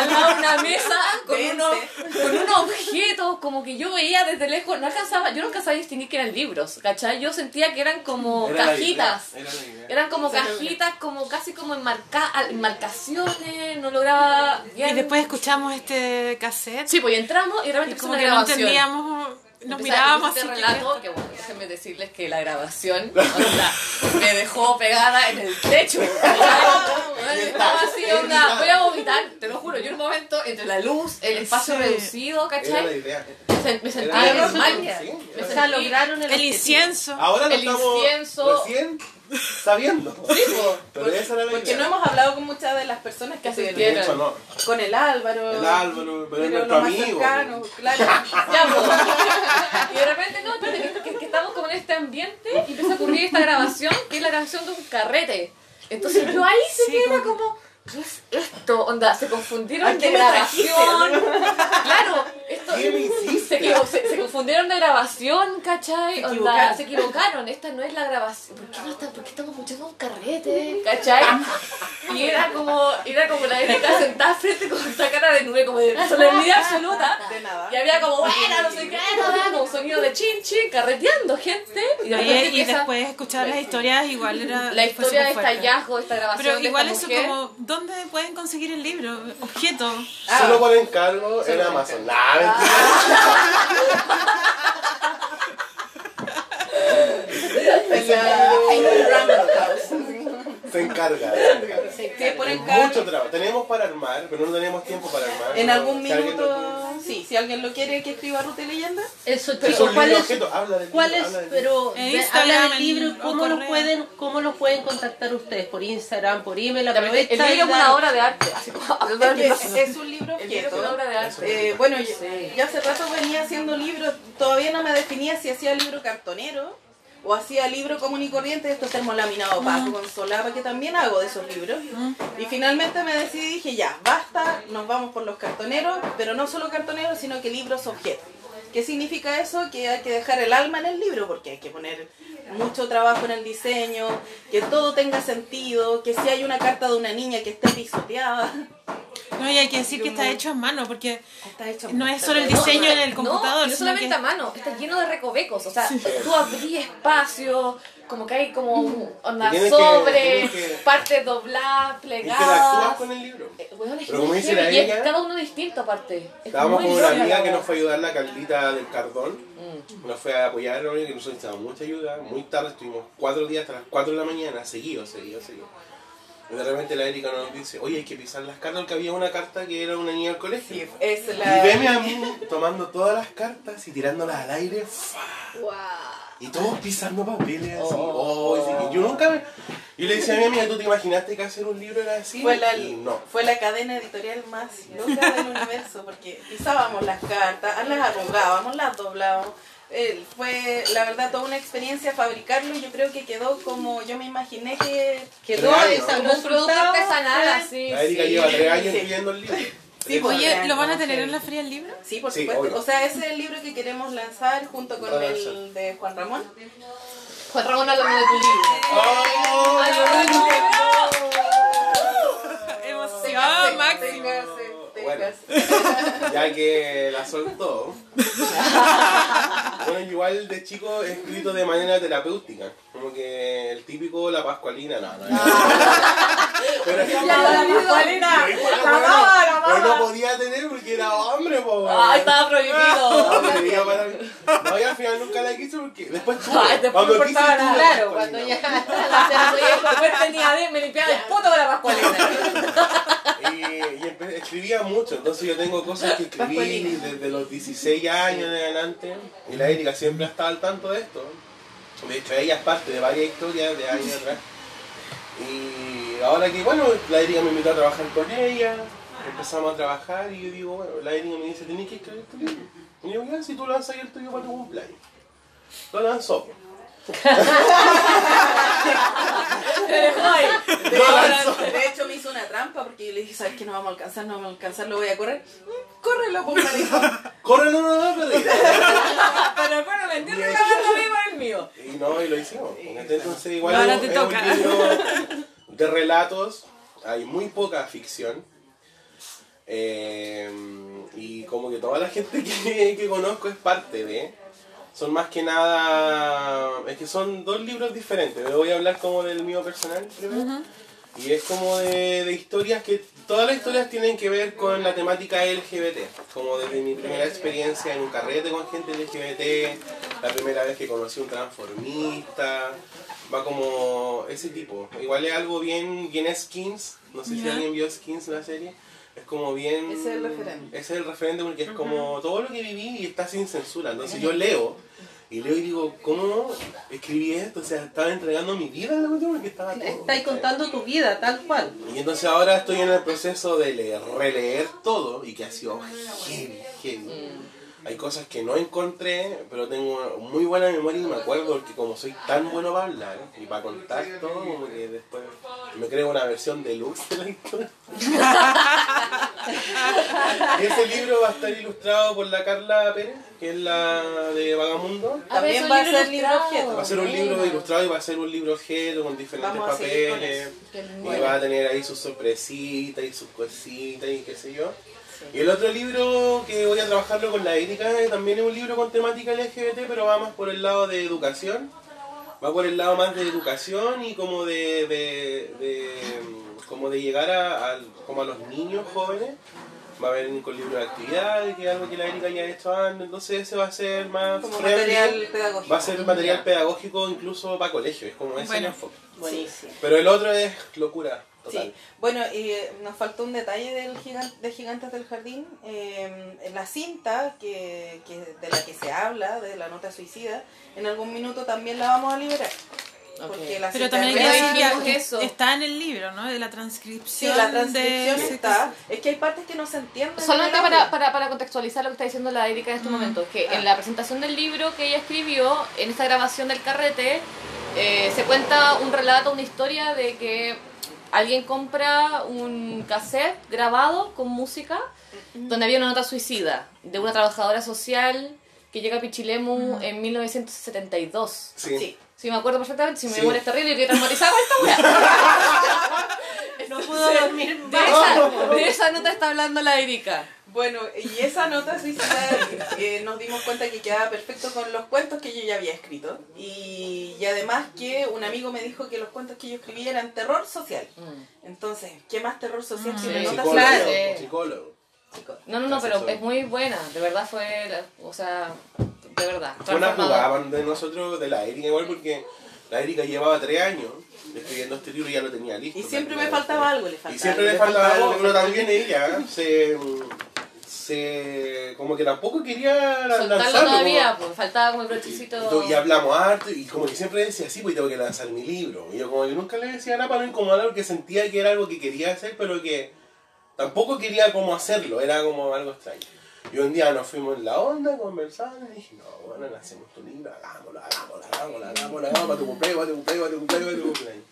Al lado de una mesa, con unos, con unos objetos, como que yo veía desde lejos, no alcanzaba, yo no alcanzaba a distinguir que eran libros, ¿cachai? Yo sentía que eran como Era la cajitas. idea, era la idea. Eran como cajitas, como casi como enmarca, enmarcaciones, no lograba bien. Y después escuchamos este cassette. Sí, pues y entramos y y realmente como empezó que una no grabación. Nos mirábamos así. este que- relato, que bueno, déjenme decirles que la grabación o sea, me dejó pegada en el techo. Estaba así, onda, voy a vomitar, te lo juro. Yo en un momento, entre la luz, el espacio Sí. reducido, ¿cachai? Me sentí en sí, era O sea, lograron el, El incienso. Ahora El estamos incienso. recién sabiendo. Pero esa era la Porque idea. no hemos hablado con muchas de las personas que asistieron. De hecho, no. Con el Álvaro. El Álvaro, pero es pero nuestro amigo. cercano, claro. Ya. Y de repente, no, espérate, que, que- que estamos como en este ambiente y empieza a ocurrir esta grabación, que es la grabación de un carrete. Entonces yo ahí se Sí, queda como- como, ¿qué es esto? Onda, se confundieron de grabación. Claro, esto. ¿Qué me hiciste? Se, se- se confundieron de grabación, ¿cachai? Se Onda, equivocaron. se equivocaron. Esta no es la grabación. ¿Por qué, no está- por qué estamos escuchando un carrete? ¿cachai? Y era como, era como la Erika sentada frente con esta cara de nube, como de solemnidad absoluta. De nada. Y había como, bueno, no sé qué, como un sonido de chin chin, carreteando gente. Y, de Oye, repente y después escuchar las historias igual era la historia de este hallazgo, esta grabación Pero de igual esta eso mujer. como, ¿dónde pueden conseguir el libro? Objeto. Ah. Solo por encargo en Amazon. Nah, mentira. En el Random House. Se encarga. se encarga. Sí, por encargo. Mucho trabajo. Tenemos para armar, pero no tenemos tiempo para armar. En algún minuto, sí, si alguien lo quiere que escriba Ruta y Leyenda. Eso, chicos, ¿cuál libro es, objeto. Habla del cuál libro, es, habla del libro. pero En de- Instagram, habla del libro, ¿cómo o los correo. pueden, cómo los pueden contactar ustedes? Por Instagram, por email, El aprovecha libro y es una obra de arte, así como hablando Es, libro. un libro El libro es objeto. una obra de arte. Eh, bueno, yo, yo hace rato venía haciendo libros, todavía no me definía si hacía libro cartonero o hacía libro común y corriente, esto termolaminado opaco con solapa, que también hago de esos libros. Y finalmente me decidí dije, ya, basta, nos vamos por los cartoneros, pero no solo cartoneros, sino que libros objeto. ¿Qué significa eso? Que hay que dejar el alma en el libro, porque hay que poner mucho trabajo en el diseño, que todo tenga sentido, que si hay una carta de una niña que esté pisoteada, No, y hay que decir que está hecho en mano, porque está hecho no es solo el No, diseño en el no, computador, no sino solamente que- a mano, está lleno de recovecos. O sea, tú abrí espacio, como que hay como un- onda que- sobre, que- partes dobladas, Interactúas plegadas. con el libro. Eh, weón, es Pero como dice la y ella- cada uno distinto aparte. Es Estábamos con una amiga que nos fue a ayudar, la Carlita del Cardón. Mm. Nos fue a apoyar, ¿no? que nosotros necesitábamos mucha ayuda. Muy tarde, estuvimos cuatro días hasta las 4 de la mañana, seguido, seguido, seguido. Y de repente la Erika nos dice, oye, hay que pisar las cartas, porque había una carta que era una niña del colegio. Sí, es Y veme a mí tomando todas las cartas y tirándolas al aire. ¡fua! Y todos pisando papeles así. Oh, y sí, y yo nunca me... Y le decía a mi amiga, ¿tú te imaginaste que hacer un libro era así? Fue la, Y no. fue la cadena editorial más loca del universo, porque pisábamos las cartas, las arrugábamos, las doblábamos. Eh, fue, la verdad, toda una experiencia fabricarlo y yo creo que quedó como yo me imaginé que Quedó Real, ¿no? esa Como un producto artesanal así. La Erika sí. lleva tres años Sí. escribiendo el libro. Sí, Oye, ¿lo van a no tener en la feria del libro? Sí, por Sí, supuesto. obvio. O sea, ese es el libro que queremos lanzar junto con el de Juan Ramón. Juan Ramón hablando de tu libro. ¡Oh! Hablando de tu libro. Emoción, máximo. Bueno. Ya que la soltó. bueno, igual de chico he escrito de manera terapéutica. Como que el típico la pascualina, no, no. Ah. Pero es que La Pascualina, la daba, la pero no podía tener porque era hombre, po. ¡Ay, estaba prohibido! Parar. No, y al final nunca la quise porque después tuve. Ay, después Cuando quise nada. la Claro, cuando ya Después tenía de, me limpiaba el poto con la pascualina. Y, escribía mucho, entonces yo tengo cosas que escribí desde los 16 años en adelante. Y la Erika siempre ha estado al tanto de esto. De hecho, ella es parte de varias historias de años atrás. Y ahora que, bueno, la Erika me invitó a trabajar con ella, empezamos a trabajar y yo digo, bueno, la Erika me dice, tenés que escribir tu libro. Y yo, ya, si tú lanzas el tuyo para tu cumpleaños. Lo lanzó. Lo. De hecho me hizo una trampa porque yo le dije, ¿sabes que no vamos a alcanzar? No vamos a alcanzar, lo voy a correr. Mm, Córrelo, pues me dijo. Corre, no, no, no. Pero bueno, me entiendo que hablando vivo el mío. Y no, y lo hicimos. Entonces, igual Ahora es, te es toca. un libro de relatos, hay muy poca ficción. Eh, y como que toda la gente que, que conozco es parte de. Son más que nada. Es que son dos libros diferentes. Me voy a hablar como del mío personal primero. Y es como de, de historias que. Todas las historias tienen que ver con la temática LGBT. Como desde mi primera experiencia en un carrete con gente LGBT, la primera vez que conocí un transformista. Va como ese tipo. Igual es algo bien, bien skins. No sé si alguien vio skins la serie. Es como bien. Ese es el referente. Ese es el referente porque es como todo lo que viví y está sin censura. Entonces yo leo y leo y digo, ¿cómo escribí esto? O sea, estaba entregando mi vida a la cuestión porque estaba todo. Estáis contando tu vida, tal cual. Y entonces ahora estoy en el proceso de leer, releer todo y que ha sido heavy, heavy. Hay cosas que no encontré, pero tengo muy buena memoria y me acuerdo porque como soy tan bueno para hablar y para contar todo, como que después me creo una versión deluxe de la historia. y ese libro va a estar ilustrado por la Carla Pérez, que es la de Vagamundo. También ver, va a ser libro objeto. Va a ser un libro ilustrado y va a ser un libro objeto con diferentes Vamos a seguir con papeles. Y va a tener ahí sus sorpresitas y sus cositas y qué sé yo. Y el otro libro que voy a trabajarlo con la Erika eh, también es un libro con temática LGBT, pero va más por el lado de educación. Va por el lado más de educación y como de, de, de, como de llegar a, a- como a los niños jóvenes. Va a haber un con libro de actividades, que es algo que la Erika ya ha hecho antes, entonces ese va a ser más Como friendly. material pedagógico. Va a ser material pedagógico incluso para colegio, es como ese Bueno. el enfoque. Buenísimo. Pero el otro es locura total. Sí, bueno, y eh, nos faltó un detalle del gigan- de Gigantes del Jardín. eh, en la cinta que, que- de la que se habla, de la nota suicida, en algún minuto también la vamos a liberar. Porque la Pero también hay que decir que eso. está en el libro, ¿no? De la Sí, transcripción. la transcripción de... está. Es que hay partes que no se entienden. Solamente para, para, para contextualizar lo que está diciendo la Erika en este momento, que en la presentación del libro que ella escribió, en esta grabación del carrete, eh, se cuenta un relato, una historia de que alguien compra un cassette grabado con música donde había una nota suicida de una trabajadora social que llega a Pichilemu en 1972. Sí. Sí. Sí, me acuerdo perfectamente, si mi Sí. memoria es terrible, yo quedé traumatizada con esta weá. No puedo dormir De esa, de esa nota está hablando la Erika. Bueno, y esa nota suicida eh, nos dimos cuenta que quedaba perfecto con los cuentos que yo ya había escrito. Y, y además que un amigo me dijo que los cuentos que yo escribía eran terror social. Entonces, ¿qué más terror social que una Sí. nota Psicólogo? Sí. psicólogo. No, no, no, pero es muy buena, de verdad fue, la- o sea, de verdad. Transformador. jugada de nosotros, de la Erika igual, porque la Erika llevaba tres años escribiendo este libro y ya lo tenía listo. Y siempre me faltaba algo, le faltaba Y siempre le faltaba algo, pero también ella se, se como que tampoco quería Soltarlo lanzarlo. todavía, como- pues faltaba como el y, brochecito. y hablamos harto y como que siempre decía, sí, pues tengo que lanzar mi libro. Y yo como que nunca le decía nada para no incomodar porque sentía que era algo que quería hacer, pero que tampoco quería como hacerlo, era como algo extraño. Y un día nos fuimos en la onda, conversando, y dije, no, bueno, hacemos tu libro, hagámoslo, hagámoslo, hagámoslo, hagámoslo, hagámoslo, para tu cumpleaños, para tu cumpleaños, para tu cumpleaños, para tu cumpleaños.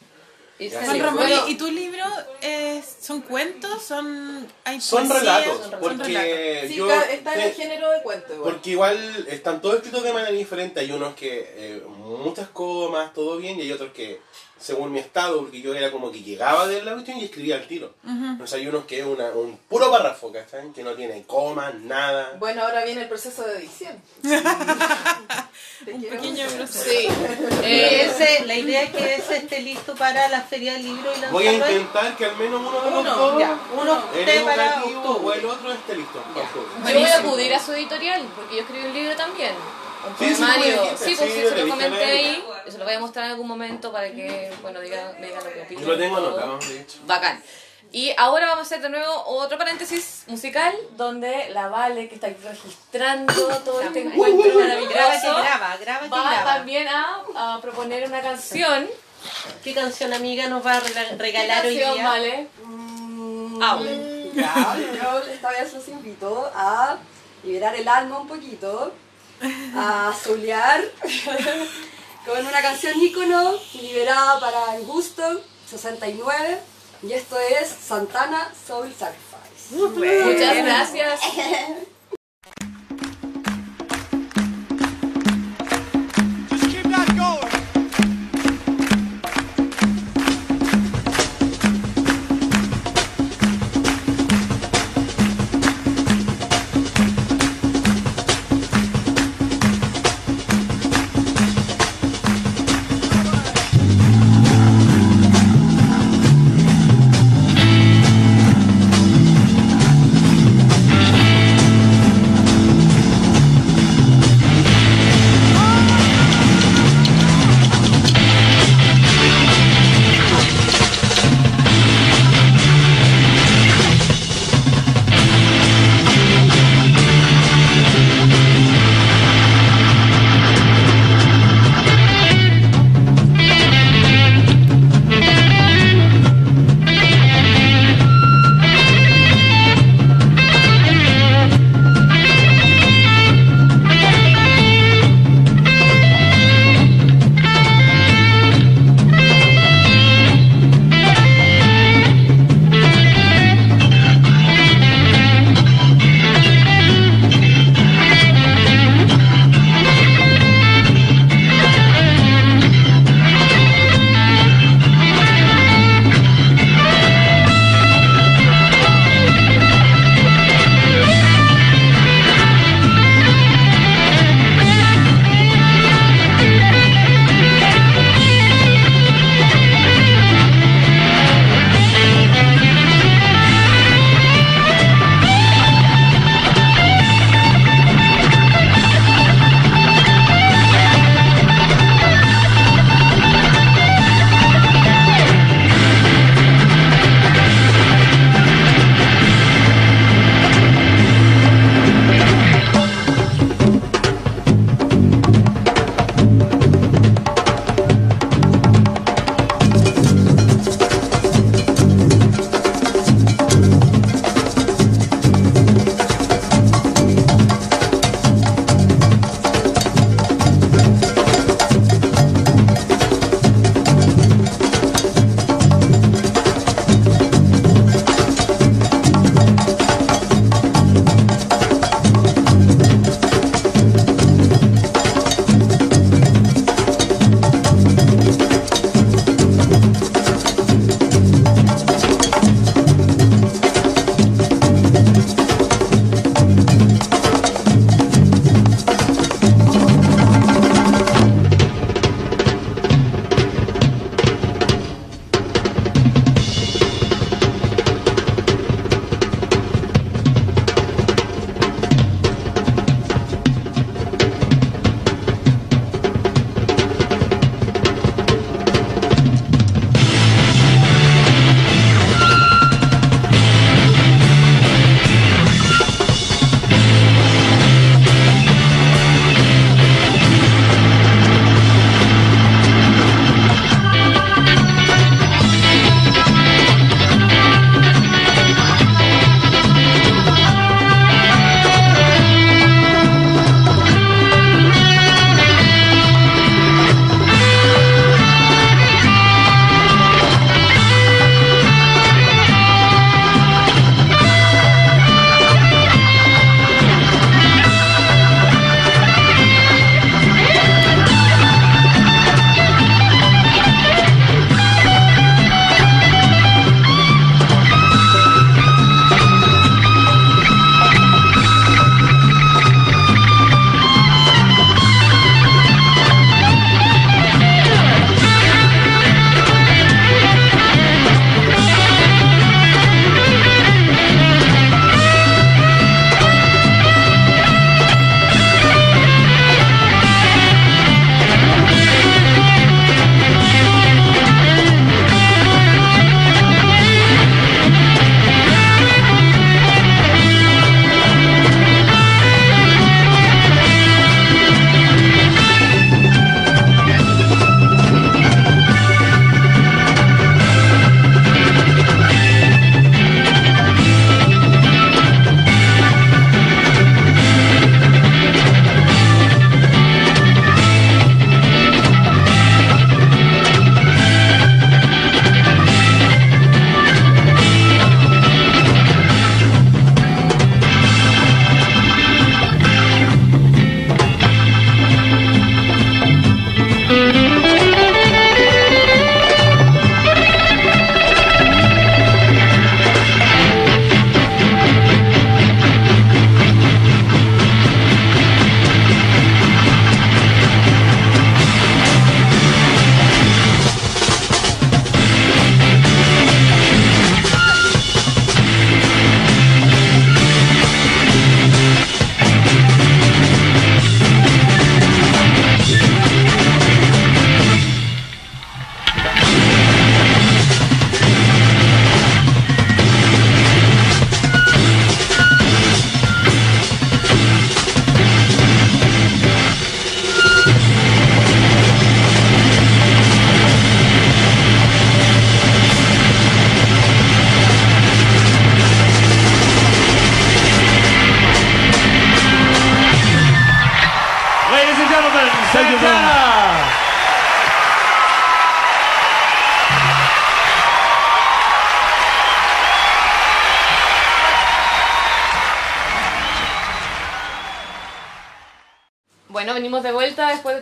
Y sí, Juan Sí, Ramón, ¿y tu libro es, son cuentos? ¿Son, hay Son poesía? relatos, Son porque relatos. Sí, yo... ca- está en el género de cuento igual. Porque igual están todos escritos de manera diferente. Hay unos que eh, muchas comas, todo bien, y hay otros que, según mi estado, porque yo era como que llegaba de la cuestión y escribía al tiro. Entonces hay unos que es una, un puro párrafo, ¿cachai? Que no tiene comas, nada. Bueno, ahora viene el proceso de edición. Un pequeño mostrar. Sí. Y Eh, ese, la idea es que ese esté listo para la feria del libro y Voy a intentar que al menos uno de los Uno, dos, ya, uno esté para educativo o octubre. el otro esté listo. octubre. yo voy a acudir a su editorial porque yo escribí un libro también. Un Sí, pues sí, se lo comenté ahí. y Se lo voy a mostrar en algún momento para que, bueno, diga, me diga lo que opina. Yo lo tengo anotado, de hecho. Bacán. Y ahora vamos a hacer de nuevo otro paréntesis musical donde la Vale, que está aquí registrando todo este encuentro maravilloso, graba, graba va graba. también a, a proponer una canción. ¿Qué canción amiga nos va a rela- ¿Qué regalar hoy canción, día? Vale? Mm. Ya, yo esta vez los invito a liberar el alma un poquito, a solear con una canción ícono liberada para el gusto 69 y esto es Santana Soul Sacrifice. Muchas gracias.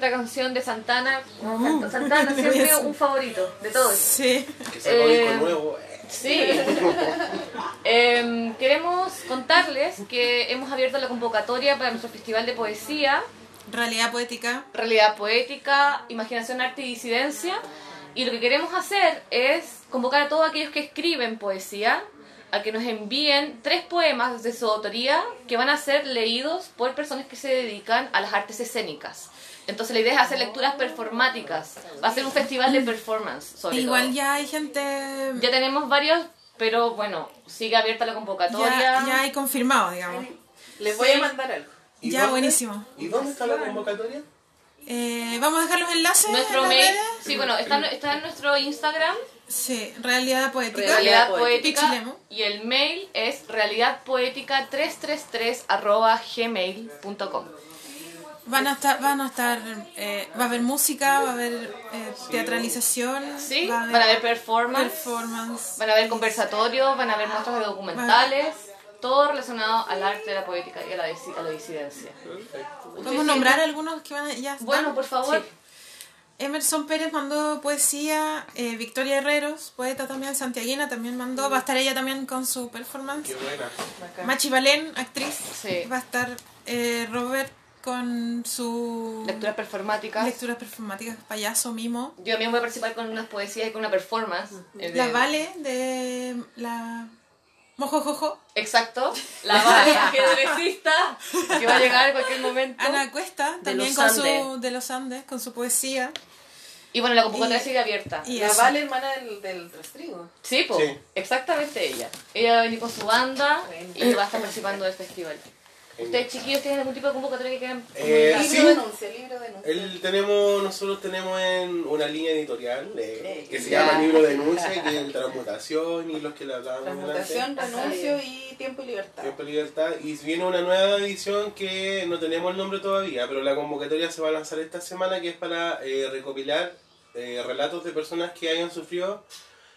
esta canción de Santana. Santana siempre un favorito de todos. Sí. Que sacó disco Eh, nuevo. eh. Sí. Em, queremos contarles que hemos abierto la convocatoria para nuestro festival de poesía, Realidad poética. realidad poética, imaginación, arte y disidencia. Y lo que queremos hacer es convocar a todos aquellos que escriben poesía a que nos envíen tres poemas de su autoría que van a ser leídos por personas que se dedican a las artes escénicas. Entonces la idea es hacer lecturas performáticas. Va a ser un festival de performance, sobre Igual todo. ya hay gente. Ya tenemos varios, pero bueno, sigue abierta la convocatoria. Ya, ya hay confirmado, digamos. Les voy a mandar algo. ¿Y Ya, dónde- buenísimo. ¿Y dónde está la convocatoria? Eh, Vamos a dejar los enlaces. Nuestro en mail, redes. sí, bueno, está, está en nuestro Instagram, Sí, realidad poética. Realidad Poética. Y el mail es realidadpoética333 arroba gmail.com. Van a estar, van a estar, eh, va a haber música, va a haber eh, teatralización, Sí, va a van a haber performance, performance. van a haber conversatorios, van a haber muestras de documentales, todo relacionado al arte de la poética y a la, disi- a la disidencia. Podemos nombrar algunos que van a, ya están? Bueno, por favor. Sí. Emerson Pérez mandó poesía, eh, Victoria Herreros, poeta también, santiaguina también mandó, va a estar ella también con su performance. Qué buena. Machi Valén, actriz, Sí. va a estar eh, Robert con su Lecturas performáticas. lecturas performáticas, payaso, mimo. Yo también voy a participar con unas poesías y con una performance. de- La Vale de la Mojojojo. Exacto. La Vale ajedrecista que va a llegar en cualquier momento. Ana Cuesta, también con Andes. su de los Andes, con su poesía. Y bueno, la convocatoria Y- sigue abierta. Y La eso. Vale, hermana del, del Rastrigo. Sí, po, Sí. exactamente ella. Ella va a venir con su banda y va a estar participando del festival. ¿Ustedes chiquillos tienen algún tipo de convocatoria que quieran? Eh, sí. Libro denuncia, libro denuncia. El, tenemos, nosotros tenemos en una línea editorial eh, que se Ya. llama Libro Denuncia, que es Transmutación y los que le hablábamos Transmutación, renuncio y tiempo y libertad. Tiempo y Libertad. Y viene una nueva edición que no tenemos el nombre todavía, pero la convocatoria se va a lanzar esta semana, que es para eh, recopilar eh, relatos de personas que hayan sufrido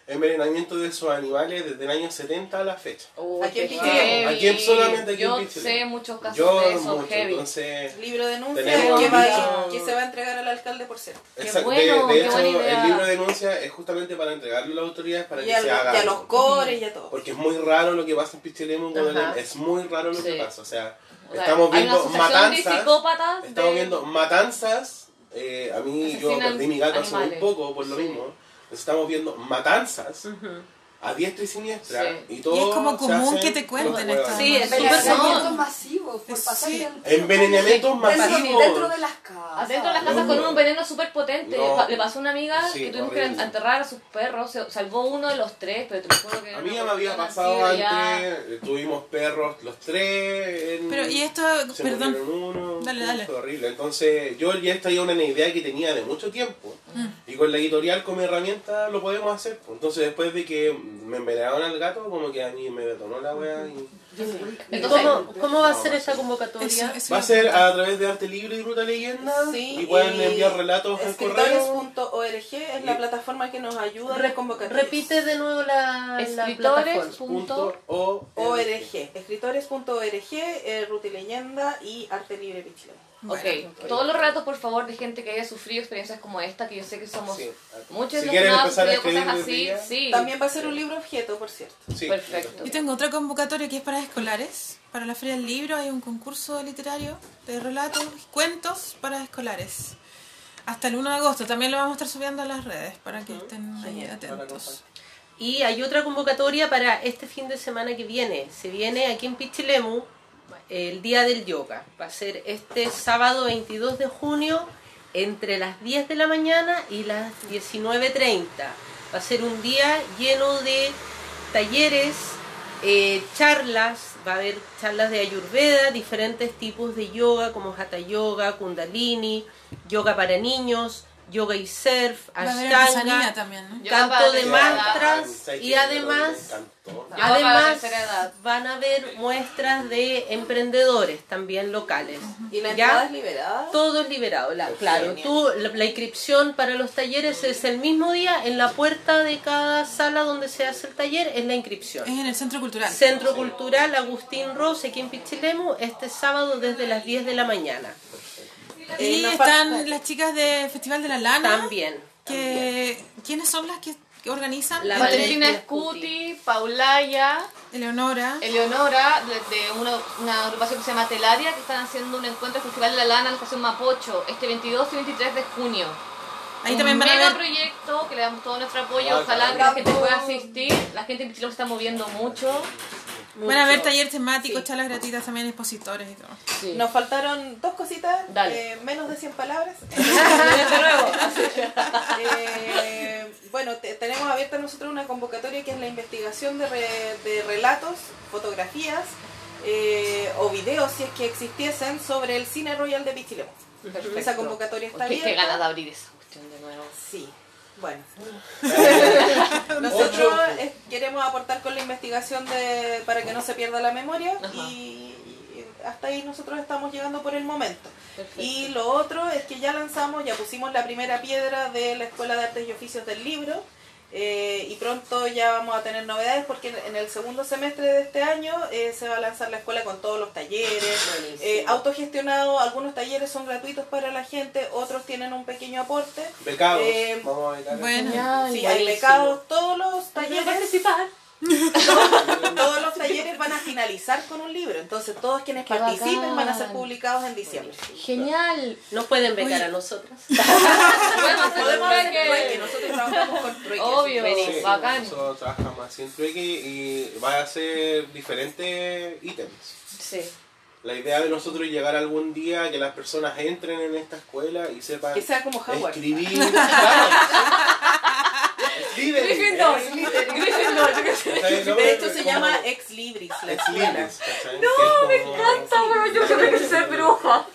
envenenamiento de sus animales desde el año 70 a la fecha. Uy, Aquí en Pichilemu. Aquí en- solamente aquí en Yo Pichilemu. sé muchos casos Yo de eso mucho, heavy. entonces... Libro denuncia Tenemos que, va, que se va a entregar al alcalde por cierto. Exacto. bueno, de, de qué hecho, buena idea. el libro de denuncia es justamente para entregarlo a las autoridades para Y que se haga. y a los cores y a todo. Porque es muy raro lo que pasa en Pichilemu es muy raro lo Sí. que pasa. O sea, O sea, estamos viendo de matanzas. Estamos de- viendo matanzas. eh, a mí yo perdí mi gato hace muy poco por lo Sí. mismo. Estamos viendo matanzas a diestra y siniestra. Sí. Y, todo Y es como común hace que te cuenten esto. Sí, es súper común. Masivos por Sí. pasar el- Envenenamientos dentro, masivos. dentro de las casas. Adentro de las casas No. con un veneno súper potente. No. Le pasó a una amiga Sí, que tuvimos horrible. que enterrar a sus perros. Se salvó uno de los tres, pero te lo juro que. A era mí ya me había pasado antes, ya- tuvimos perros los tres. en- Pero y esto, se perdón, uno, Dale, fue- dale. Fue horrible. Entonces, yo ya esta ya una idea que tenía de mucho tiempo. Mm. Y con la editorial, con mi herramienta, lo podemos hacer. pues. Entonces, después de que me envenenaron al gato, como que a mí me detonó la wea. Y... Entonces, ¿Cómo, ¿Cómo va a ser esta convocatoria? eso- eso- Va a ser a través de Arte Libre y Ruta Leyenda. Sí, y pueden y enviar relatos al correo. Escritores.org es la plataforma que nos ayuda a las convocatorias. repite de nuevo la, la escritores. plataforma. Punto. o ORG, escritores.org, eh, Ruta y Leyenda y Arte Libre Pichilemu. Ok, todos los relatos por favor de gente que haya sufrido experiencias como esta, que yo sé que somos Sí. muchos Si los que han sufrido cosas así. Sí, También va a ser un libro objeto, por cierto. Sí, perfecto. Yo tengo otra convocatoria que es para escolares. Para la Feria del Libro hay un concurso literario de relatos y cuentos para escolares. Hasta el 1 de agosto. También lo vamos a estar subiendo a las redes para que estén ahí atentos. Y hay otra convocatoria para este fin de semana que viene. Se viene aquí en Pichilemu el Día del Yoga. Va a ser este sábado 22 de junio entre las 10 de la mañana y las 19.30. Va a ser un día lleno de talleres, eh, charlas, va a haber charlas de ayurveda, diferentes tipos de yoga como hatha yoga, kundalini, yoga para niños, yoga y surf, ashtanga, también, de mantras ¿Sabes y además Además, van a haber muestras de emprendedores también locales. ¿Y la ¿Ya? entrada es liberada? Todo es liberado, la- claro. Tú, la, la inscripción para los talleres es el mismo día, en la puerta de cada sala donde se hace el taller es la inscripción. Es en el Centro Cultural. Centro Cultural Agustín Rose, aquí en Pichilemu, este sábado desde las 10 de la mañana. Y Eh, están falta- las chicas de Festival de la Lana. También. Que, ¿Quiénes son las que, que organizan? La Valentina Scuti, Paulaya, Eleonora. Eleonora, de, de una, una agrupación que se llama Telaria, que están haciendo un encuentro Festival de la Lana en la estación Mapocho, este 22 y 23 de junio. Ahí un también van a mega ver. proyecto que le damos todo nuestro apoyo. Ah, Ojalá que la gente pueda asistir. La gente en Pichilemu se está moviendo mucho. Van a ver Mucho. talleres temáticos, charlas gratuitas también, expositores y todo. Nos faltaron dos cositas, Dale. eh, menos de 100 palabras. Luego. Eh, bueno, te- tenemos abierta nosotros una convocatoria que es la investigación de, re- de relatos, fotografías eh, o videos, si es que existiesen, sobre el Cine Royal de Pichilemu. Esa convocatoria está Qué, abierta. qué ganas de abrir esa cuestión de nuevo. Sí, bueno. Nosotros queremos aportar con la investigación de, para que no se pierda la memoria Ajá. y, y hasta ahí nosotros estamos llegando por el momento. Perfecto. Y lo otro es que ya lanzamos, ya pusimos la primera piedra de la Escuela de Artes y Oficios del Libro eh, y pronto ya vamos a tener novedades porque en el segundo semestre de este año eh, se va a lanzar la escuela con todos los talleres, eh, autogestionado, algunos talleres son gratuitos para la gente, otros tienen un pequeño aporte. Becados. Eh, Vamos a becar. Bueno, Sí, hay becados, todos los talleres, participar. Todos los talleres van a finalizar con un libro, entonces todos quienes Qué participen bacán. van a ser publicados en diciembre. Genial. Nos pueden becar Oye. a nosotras. Podemos hacer Podemos un hacer trueque. trueque, nosotros trabajamos con trueques. Obvio. Sí, Bacán. Nosotros trabajamos así en trueque y va a ser diferentes ítems. Sí. La idea de nosotros es llegar algún día a que las personas entren en esta escuela y sepan Que sea como escribir. claro. Slytherin, Gryffindor. es Slytherin. Gryffindor, yo qué sé. ¿Cachai? No, De hecho pero se como- llama Ex Libris la Ex. No, me encanta. weón, yo quiero ser bruja.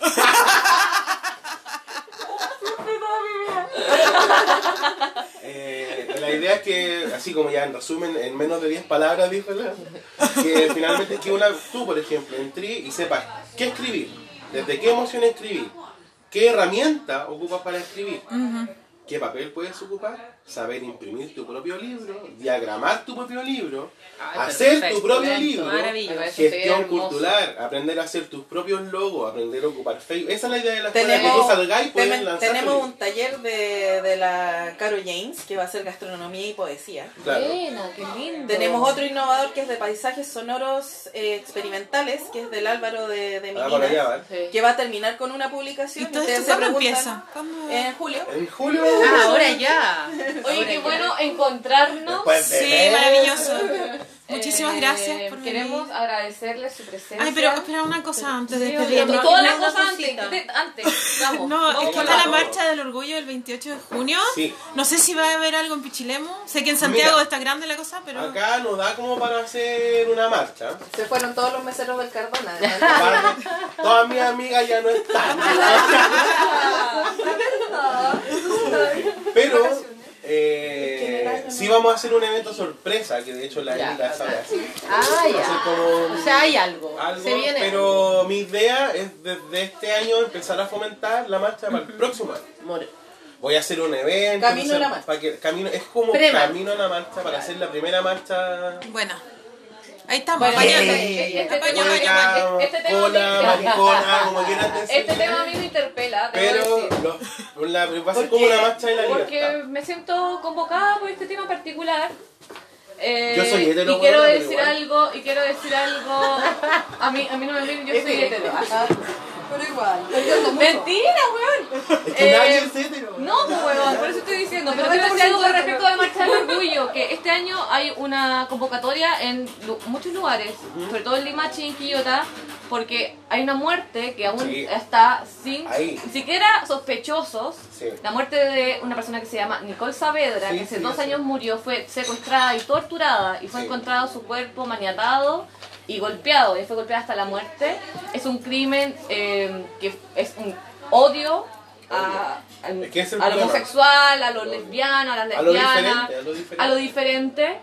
Eh, la idea es que, así como ya en resumen, en menos de 10 palabras, dijo que finalmente que una, tú, por ejemplo, entres y sepas qué escribir, desde qué emoción escribir, qué herramienta ocupas para escribir, qué papel puedes ocupar, saber imprimir tu propio libro, diagramar tu propio libro, Ah, hacer perfecto, tu propio libro, gestión cultural, aprender a hacer tus propios logos, aprender a ocupar Facebook. Esa es la idea de la escuela, que tú Tenemos, salgáis y lanzar tenemos un taller de, de la Caro James que va a ser gastronomía y poesía. Claro. Buena, qué lindo. Tenemos otro innovador que es de paisajes sonoros eh, experimentales, que es del Álvaro de, de Ah, por allá, Mininas, ¿vale? Sí. que va a terminar con una publicación. ¿Y todo Ustedes esto se cuándo preguntan, empieza? ¿Cuándo? En julio. En julio. Ah, ahora ya. Oye, qué bueno encontrarnos. De Sí, ver- maravilloso. Muchísimas Eh, gracias por Queremos venir. agradecerles su presencia. Ay, pero espera una cosa antes de Sí, despedirnos. obvio. Todas las cosas antes. Antes, vamos. No, vamos es que está la marcha del orgullo el 28 de junio. Sí. No sé si va a haber algo en Pichilemu. Sé que en Santiago Mira. está grande la cosa, pero. Acá nos da como para hacer una marcha. Se fueron todos los meseros del Cardona. Aparte, Todas mis amigas ya no están. Pero eh, sí vamos a hacer un evento sorpresa, que de hecho la Ya. Erika sabe así. Ah, ya. O sea, hay algo. algo, Se viene. pero mi idea es desde este año empezar a fomentar la marcha para el próximo año. More- Voy a hacer un evento. Camino a la marcha. para que- camino, es como Prema. camino a la marcha para hacer la primera marcha. Bueno. Ahí estamos. Bueno, apaña- este, este tema, este tema cola, me- maricona, como quieran decir. Este tema a mí me interpela, te Pero los- la- va a ser ¿Por como una marcha de la Porque libertad. me siento convocada por este tema particular. Eh, Yo soy hetero, y quiero decir igual. algo, y quiero decir algo. A mí, a mí no me miren, yo soy hetero. Pero igual. Mentira, weón. Es que Eh, nadie es hetero. No, pues weón, por eso estoy diciendo. Pero quiero decir algo con 90% respecto de Marcha del Orgullo, que este año hay una convocatoria en muchos lugares, sobre todo en Limache y en Quillota, porque hay una muerte que aún Sí. está sin Ahí. ni siquiera sospechosos. Sí. La muerte de una persona que se llama Nicole Saavedra, Sí, que hace dos años murió, fue secuestrada y torturada y fue encontrado su cuerpo maniatado y golpeado, y fue golpeada hasta la muerte. Es un crimen eh, que es un odio a, al, Es que ese es el a lo homosexual, a lo lesbiano, a las A lo lesbianas, diferente, a lo diferente. a lo diferente.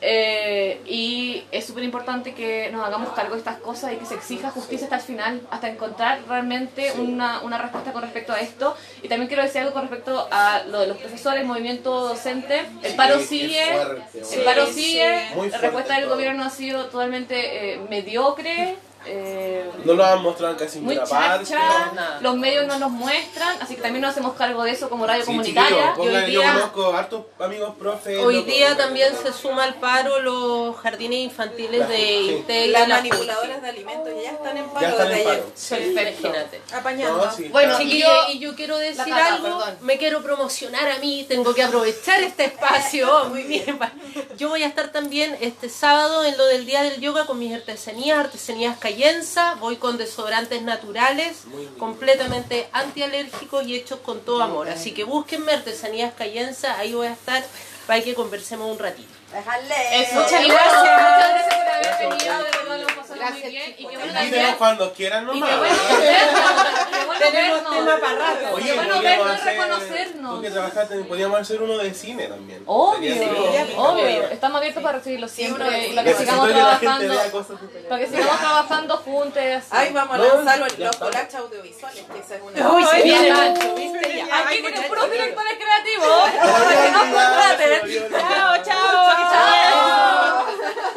Eh, y es súper importante que nos hagamos cargo de estas cosas y que se exija justicia hasta el final, hasta encontrar realmente una, una respuesta con respecto a esto. Y también quiero decir algo con respecto a lo de los profesores, el movimiento docente. El paro sigue, el paro sigue, la respuesta del gobierno ha sido totalmente eh, mediocre. Eh, No lo han mostrado casi muy chacha, nada. los medios no nos muestran, así que también nos hacemos cargo de eso como radio Sí, comunitaria. y hoy pongan- yo día- conozco hartos amigos profes. Hoy día loco, también loco. se suma al paro los jardines infantiles de Sí. Intel. Las la manipuladoras de alimentos ya están en paro desde ayer. Fulgi. Imagínate. Apañando. No, sí, Bueno, y Chiquillo, yo- y yo quiero decir algo, perdón. me quiero promocionar a mí, tengo que aprovechar este espacio. Muy bien. Yo voy a estar también este sábado en lo del Día del Yoga con mis artesanías, artesanías voy con desodorantes naturales, completamente antialérgicos y hechos con todo amor. Así que búsquenme artesanías cayenza, ahí voy a estar para que conversemos un ratito. Déjale. Eso, Muchas y gracias. Muchas gracias por haber venido, de verdad lo pasamos muy Gracias, bien. Y qué bueno también. cuando quieran Y nomás. vernos, qué bueno Tenemos vernos. tema para rato. Oye, bueno vernos y reconocernos. Tú que trabajaste, podríamos hacer uno de cine también. Obvio, obvio. Estamos abiertos para recibirlo siempre y para que sigamos que trabajando. Para que sigamos trabajando juntos. Ay, vamos a lanzar los collages audiovisuales, que esa es una. Uy, se Ay, viene ya. mucho, ¿viste? Ya. Aquí con puros directores creativos. 아, 아, 아, 아.